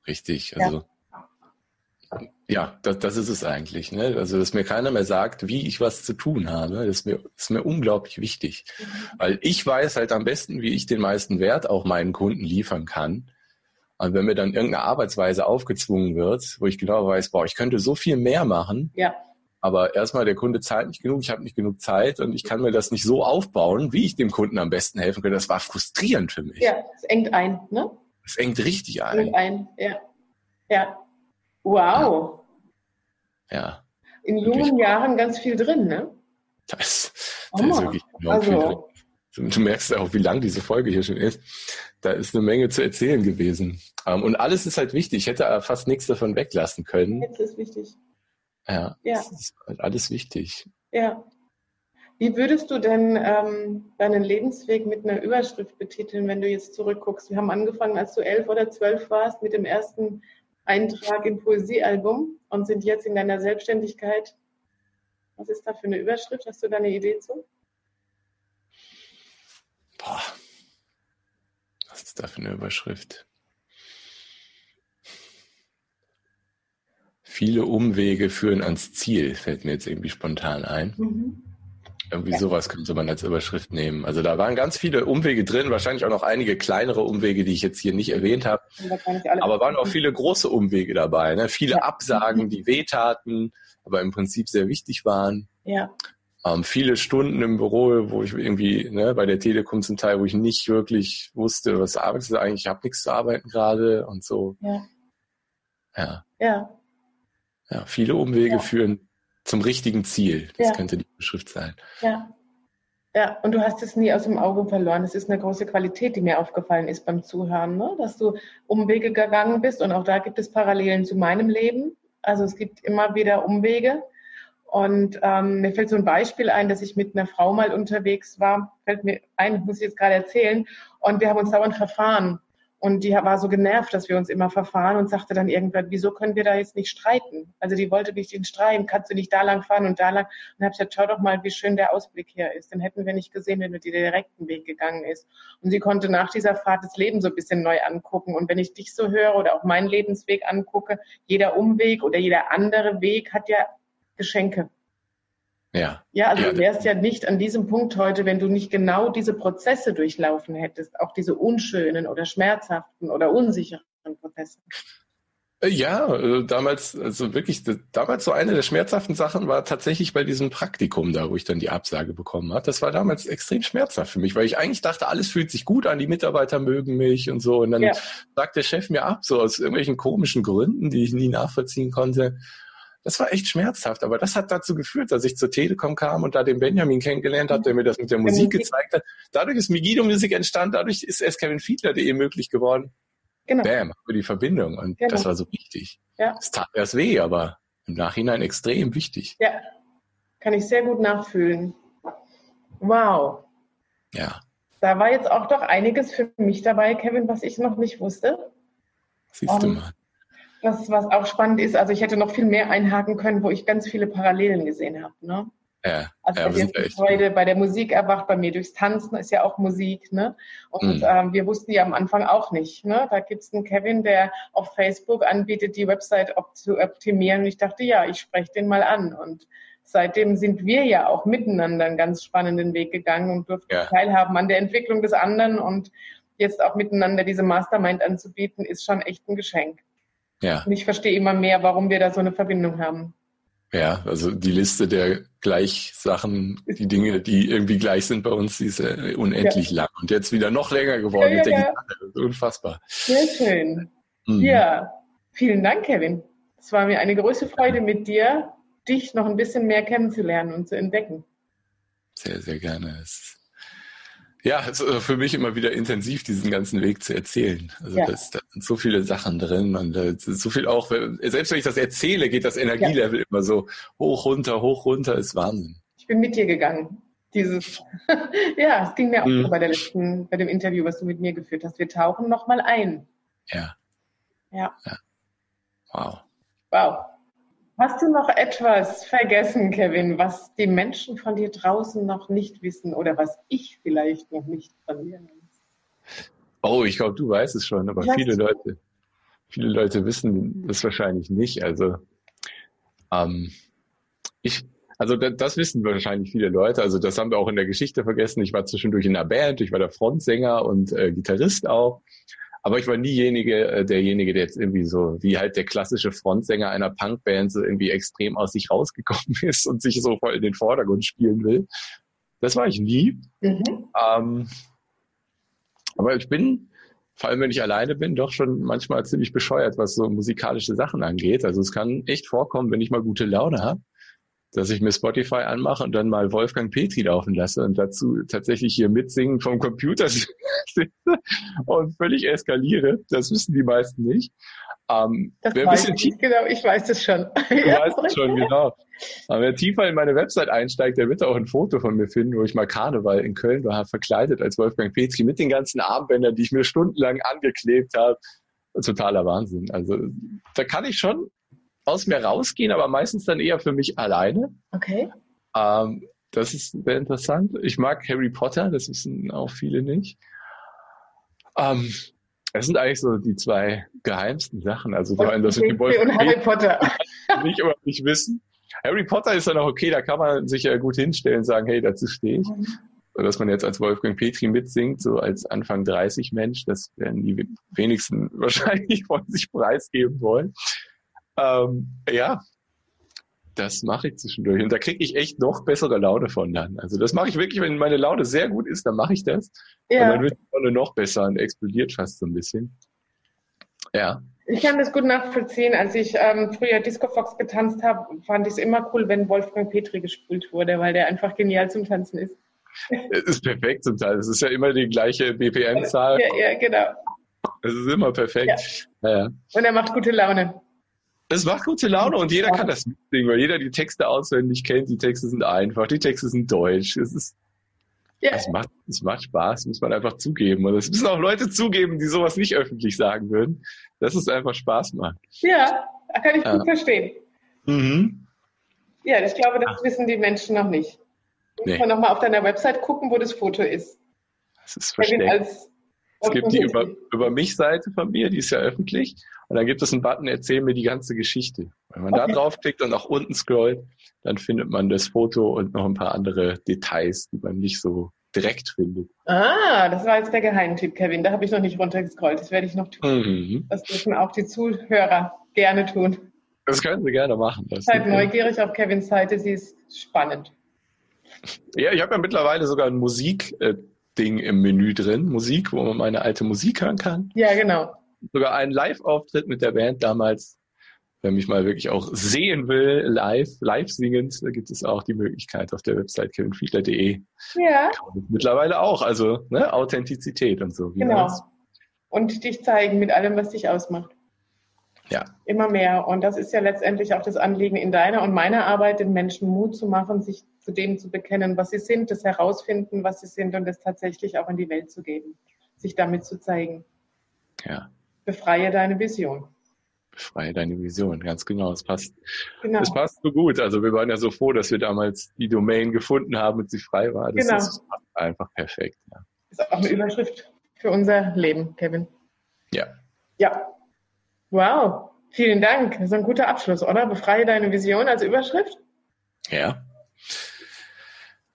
Richtig. Also, ja. Ja, das, das ist es eigentlich. Ne? Also, dass mir keiner mehr sagt, wie ich was zu tun habe, das ist mir, ist mir unglaublich wichtig. Mhm. Weil ich weiß halt am besten, wie ich den meisten Wert auch meinen Kunden liefern kann. Und wenn mir dann irgendeine Arbeitsweise aufgezwungen wird, wo ich genau weiß, boah, ich könnte so viel mehr machen, ja. aber erstmal der Kunde zahlt nicht genug, ich habe nicht genug Zeit und ich kann mir das nicht so aufbauen, wie ich dem Kunden am besten helfen könnte. Das war frustrierend für mich. Ja, es engt ein, ne? Es engt richtig ein. Engt ein, ja. Ja. Wow. Ja. In jungen Jahren ganz viel drin, ne? Das, das ist wirklich enorm also. viel drin. Du merkst ja auch, wie lang diese Folge hier schon ist. Da ist eine Menge zu erzählen gewesen. Ähm, und alles ist halt wichtig. Ich hätte fast nichts davon weglassen können. Jetzt ist wichtig. Ja, ja. Das ist halt alles wichtig. Ja. Wie würdest du denn ähm, deinen Lebensweg mit einer Überschrift betiteln, wenn du jetzt zurückguckst? Wir haben angefangen, als du elf oder zwölf warst, mit dem ersten Eintrag im Poesiealbum und sind jetzt in deiner Selbstständigkeit. Was ist da für eine Überschrift? Hast du da eine Idee zu? Boah. Was ist da für eine Überschrift? Viele Umwege führen ans Ziel, fällt mir jetzt irgendwie spontan ein. Mhm. Irgendwie ja. sowas könnte man als Überschrift nehmen. Also da waren ganz viele Umwege drin, wahrscheinlich auch noch einige kleinere Umwege, die ich jetzt hier nicht erwähnt habe. Aber waren auch viele große Umwege dabei. Ne? Viele ja. Absagen, die wehtaten, aber im Prinzip sehr wichtig waren. Ja. Ähm, viele Stunden im Büro, wo ich irgendwie ne, bei der Telekom zum Teil, wo ich nicht wirklich wusste, was arbeitest du eigentlich, ich habe nichts zu arbeiten gerade und so. Ja. Ja. Ja. Ja, viele Umwege ja. führen zum richtigen Ziel. Das ja. könnte die Beschrift sein. Ja. Ja, und du hast es nie aus dem Auge verloren. Das ist eine große Qualität, die mir aufgefallen ist beim Zuhören, ne? dass du Umwege gegangen bist. Und auch da gibt es Parallelen zu meinem Leben. Also es gibt immer wieder Umwege. Und ähm, mir fällt so ein Beispiel ein, dass ich mit einer Frau mal unterwegs war, fällt mir ein, muss ich jetzt gerade erzählen. Und wir haben uns dauernd verfahren. Und die war so genervt, dass wir uns immer verfahren und sagte dann irgendwann, wieso können wir da jetzt nicht streiten? Also die wollte nicht den streiten, kannst du nicht da lang fahren und da lang. Und habe gesagt, schau doch mal, wie schön der Ausblick hier ist. Den hätten wir nicht gesehen, wenn du den direkten Weg gegangen ist. Und sie konnte nach dieser Fahrt das Leben so ein bisschen neu angucken. Und wenn ich dich so höre oder auch meinen Lebensweg angucke, jeder Umweg oder jeder andere Weg hat ja Geschenke. Ja. Ja, also ja. du wärst ja nicht an diesem Punkt heute, wenn du nicht genau diese Prozesse durchlaufen hättest, auch diese unschönen oder schmerzhaften oder unsicheren Prozesse. Äh, ja, äh, damals, also wirklich, damals so eine der schmerzhaften Sachen war tatsächlich bei diesem Praktikum da, wo ich dann die Absage bekommen habe. Das war damals extrem schmerzhaft für mich, weil ich eigentlich dachte, alles fühlt sich gut an, die Mitarbeiter mögen mich und so. Und dann ja. sagt der Chef mir ab, so aus irgendwelchen komischen Gründen, die ich nie nachvollziehen konnte. Das war echt schmerzhaft, aber das hat dazu geführt, dass ich zur Telekom kam und da den Benjamin kennengelernt habe, der mir das mit der Musik gezeigt hat. Dadurch ist Migido Music entstanden, dadurch ist es KevinFiedler.de möglich geworden. Genau. Bam, für die Verbindung. Und genau. das war so wichtig. Ja. Es tat erst weh, aber im Nachhinein extrem wichtig. Ja, kann ich sehr gut nachfühlen. Wow. Ja. Da war jetzt auch doch einiges für mich dabei, Kevin, was ich noch nicht wusste. Siehst um, du mal. Das, was auch spannend ist, also ich hätte noch viel mehr einhaken können, wo ich ganz viele Parallelen gesehen habe. Ne? Ja, also ja, bei Freude bei der Musik erwacht, bei mir durchs Tanzen ist ja auch Musik, ne? Und mhm. ähm, wir wussten ja am Anfang auch nicht, ne? Da gibt's einen Kevin, der auf Facebook anbietet, die Website op zu optimieren. Und ich dachte, ja, ich spreche den mal an. Und seitdem sind wir ja auch miteinander einen ganz spannenden Weg gegangen und durften ja. teilhaben an der Entwicklung des anderen und jetzt auch miteinander diese Mastermind anzubieten, ist schon echt ein Geschenk. Ja. Und ich verstehe immer mehr, warum wir da so eine Verbindung haben. Ja, also die Liste der Gleichsachen, die Dinge, die irgendwie gleich sind bei uns, die ist äh, unendlich ja. lang und jetzt wieder noch länger geworden ja, mit der. Gitarre. Unfassbar. Sehr schön. Mhm. Ja, vielen Dank, Kevin. Es war mir eine große Freude mit dir, dich noch ein bisschen mehr kennenzulernen und zu entdecken. Sehr, sehr gerne. Es ja, es ist für mich immer wieder intensiv, diesen ganzen Weg zu erzählen. Also ja. das, da sind so viele Sachen drin und äh, so viel auch, selbst wenn ich das erzähle, geht das Energielevel ja. immer so hoch, runter, hoch, runter, ist Wahnsinn. Ich bin mit dir gegangen. Dieses, ja, es ging mir auch mhm. so bei der letzten, bei dem Interview, was du mit mir geführt hast. Wir tauchen nochmal ein. Ja. Ja. ja. Wow. Wow. Hast du noch etwas vergessen, Kevin, was die Menschen von dir draußen noch nicht wissen oder was ich vielleicht noch nicht von dir weiß? Oh, ich glaube, du weißt es schon, aber viele Leute, viele Leute wissen das wahrscheinlich nicht. Also ähm, ich, also das, das wissen wahrscheinlich viele Leute. Also das haben wir auch in der Geschichte vergessen. Ich war zwischendurch in einer Band, ich war der Frontsänger und äh, Gitarrist auch. Aber ich war niejenige, äh, derjenige, der jetzt irgendwie so, wie halt der klassische Frontsänger einer Punkband so irgendwie extrem aus sich rausgekommen ist und sich so voll in den Vordergrund spielen will. Das war ich nie. Mhm. Ähm, aber ich bin, vor allem wenn ich alleine bin, doch schon manchmal ziemlich bescheuert, was so musikalische Sachen angeht. Also es kann echt vorkommen, wenn ich mal gute Laune habe, dass ich mir Spotify anmache und dann mal Wolfgang Petri laufen lasse und dazu tatsächlich hier mitsingen vom Computer sitze und völlig eskaliere. Das wissen die meisten nicht. Ähm, das wer ein bisschen tief, genau, ich weiß es schon. Du weißt es schon, genau. Aber wer tiefer in meine Website einsteigt, der wird auch ein Foto von mir finden, wo ich mal Karneval in Köln war, verkleidet als Wolfgang Petri mit den ganzen Armbändern, die ich mir stundenlang angeklebt habe. Totaler Wahnsinn. Also da kann ich schon aus mir rausgehen, aber meistens dann eher für mich alleine. Okay. Ähm, das ist sehr interessant. Ich mag Harry Potter, das wissen auch viele nicht. Ähm, das sind eigentlich so die zwei geheimsten Sachen. Also und, das sind die Wolf und Harry Potter. nicht immer nicht wissen. Harry Potter ist dann auch okay, da kann man sich ja gut hinstellen und sagen, hey, dazu stehe ich. Mhm. So dass man jetzt als Wolfgang Petri mitsingt, so als Anfang 30 Mensch, das werden die wenigsten wahrscheinlich von sich preisgeben wollen. Ähm, ja, das mache ich zwischendurch. Und da kriege ich echt noch bessere Laune von dann. Also das mache ich wirklich, wenn meine Laune sehr gut ist, dann mache ich das. Ja. Und dann wird die Laune noch besser und explodiert fast so ein bisschen. Ja. Ich kann das gut nachvollziehen. Als ich ähm, früher Disco Fox getanzt habe, fand ich es immer cool, wenn Wolfgang Petri gespielt wurde, weil der einfach genial zum Tanzen ist. Es ist perfekt zum Teil. Es ist ja immer die gleiche BPM-Zahl. Ja, ja, genau. Es ist immer perfekt. Ja. Ja, Und er macht gute Laune. Es macht gute Laune und jeder kann das mitsingen, weil jeder die Texte auswendig kennt. Die Texte sind einfach, die Texte sind deutsch. Es ist, ja. es macht, es macht Spaß, muss man einfach zugeben. Und es müssen auch Leute zugeben, die sowas nicht öffentlich sagen würden, dass es einfach Spaß macht. Ja, kann ich ja. gut verstehen. Mhm. Ja, ich glaube, das Ach. wissen die Menschen noch nicht. Nee. Muss man nochmal auf deiner Website gucken, wo das Foto ist. Das ist versteckt. Es gibt die über, über mich Seite von mir, die ist ja öffentlich. Und dann gibt es einen Button, erzähl mir die ganze Geschichte. Wenn man okay. da draufklickt und nach unten scrollt, dann findet man das Foto und noch ein paar andere Details, die man nicht so direkt findet. Ah, das war jetzt der Geheimtipp, Kevin. Da habe ich noch nicht runtergescrollt. Das werde ich noch tun. Mhm. Das dürfen auch die Zuhörer gerne tun. Das können Sie gerne machen. Das Seid neugierig auf Kevins Seite, sie ist spannend. Ja, ich habe ja mittlerweile sogar ein Musikding im Menü drin. Musik, wo man meine alte Musik hören kann. Ja, genau sogar einen Live-Auftritt mit der Band damals. Wer mich mal wirklich auch sehen will, live, live singend, da gibt es auch die Möglichkeit auf der Website kevinfiedler.de. Ja. Mittlerweile auch, also ne, Authentizität und so. Genau. Und dich zeigen mit allem, was dich ausmacht. Ja. Immer mehr. Und das ist ja letztendlich auch das Anliegen in deiner und meiner Arbeit, den Menschen Mut zu machen, sich zu dem zu bekennen, was sie sind, das herausfinden, was sie sind und das tatsächlich auch in die Welt zu geben, sich damit zu zeigen. Ja. Befreie deine Vision. Befreie deine Vision, ganz genau. Es passt, genau. es passt so gut. Also wir waren ja so froh, dass wir damals die Domain gefunden haben und sie frei war. Das genau. ist einfach perfekt. Ja. Ist auch eine Überschrift für unser Leben, Kevin. Ja. Ja. Wow. Vielen Dank. Das ist ein guter Abschluss, oder? Befreie deine Vision als Überschrift. Ja.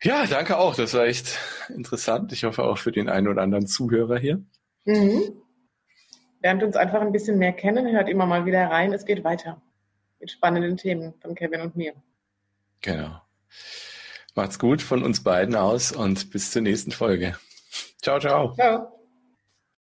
Ja, danke auch. Das war echt interessant. Ich hoffe auch für den einen oder anderen Zuhörer hier. Mhm lernt uns einfach ein bisschen mehr kennen, hört immer mal wieder rein. Es geht weiter mit spannenden Themen von Kevin und mir. Genau. Macht's gut von uns beiden aus und bis zur nächsten Folge. Ciao, ciao. Ciao.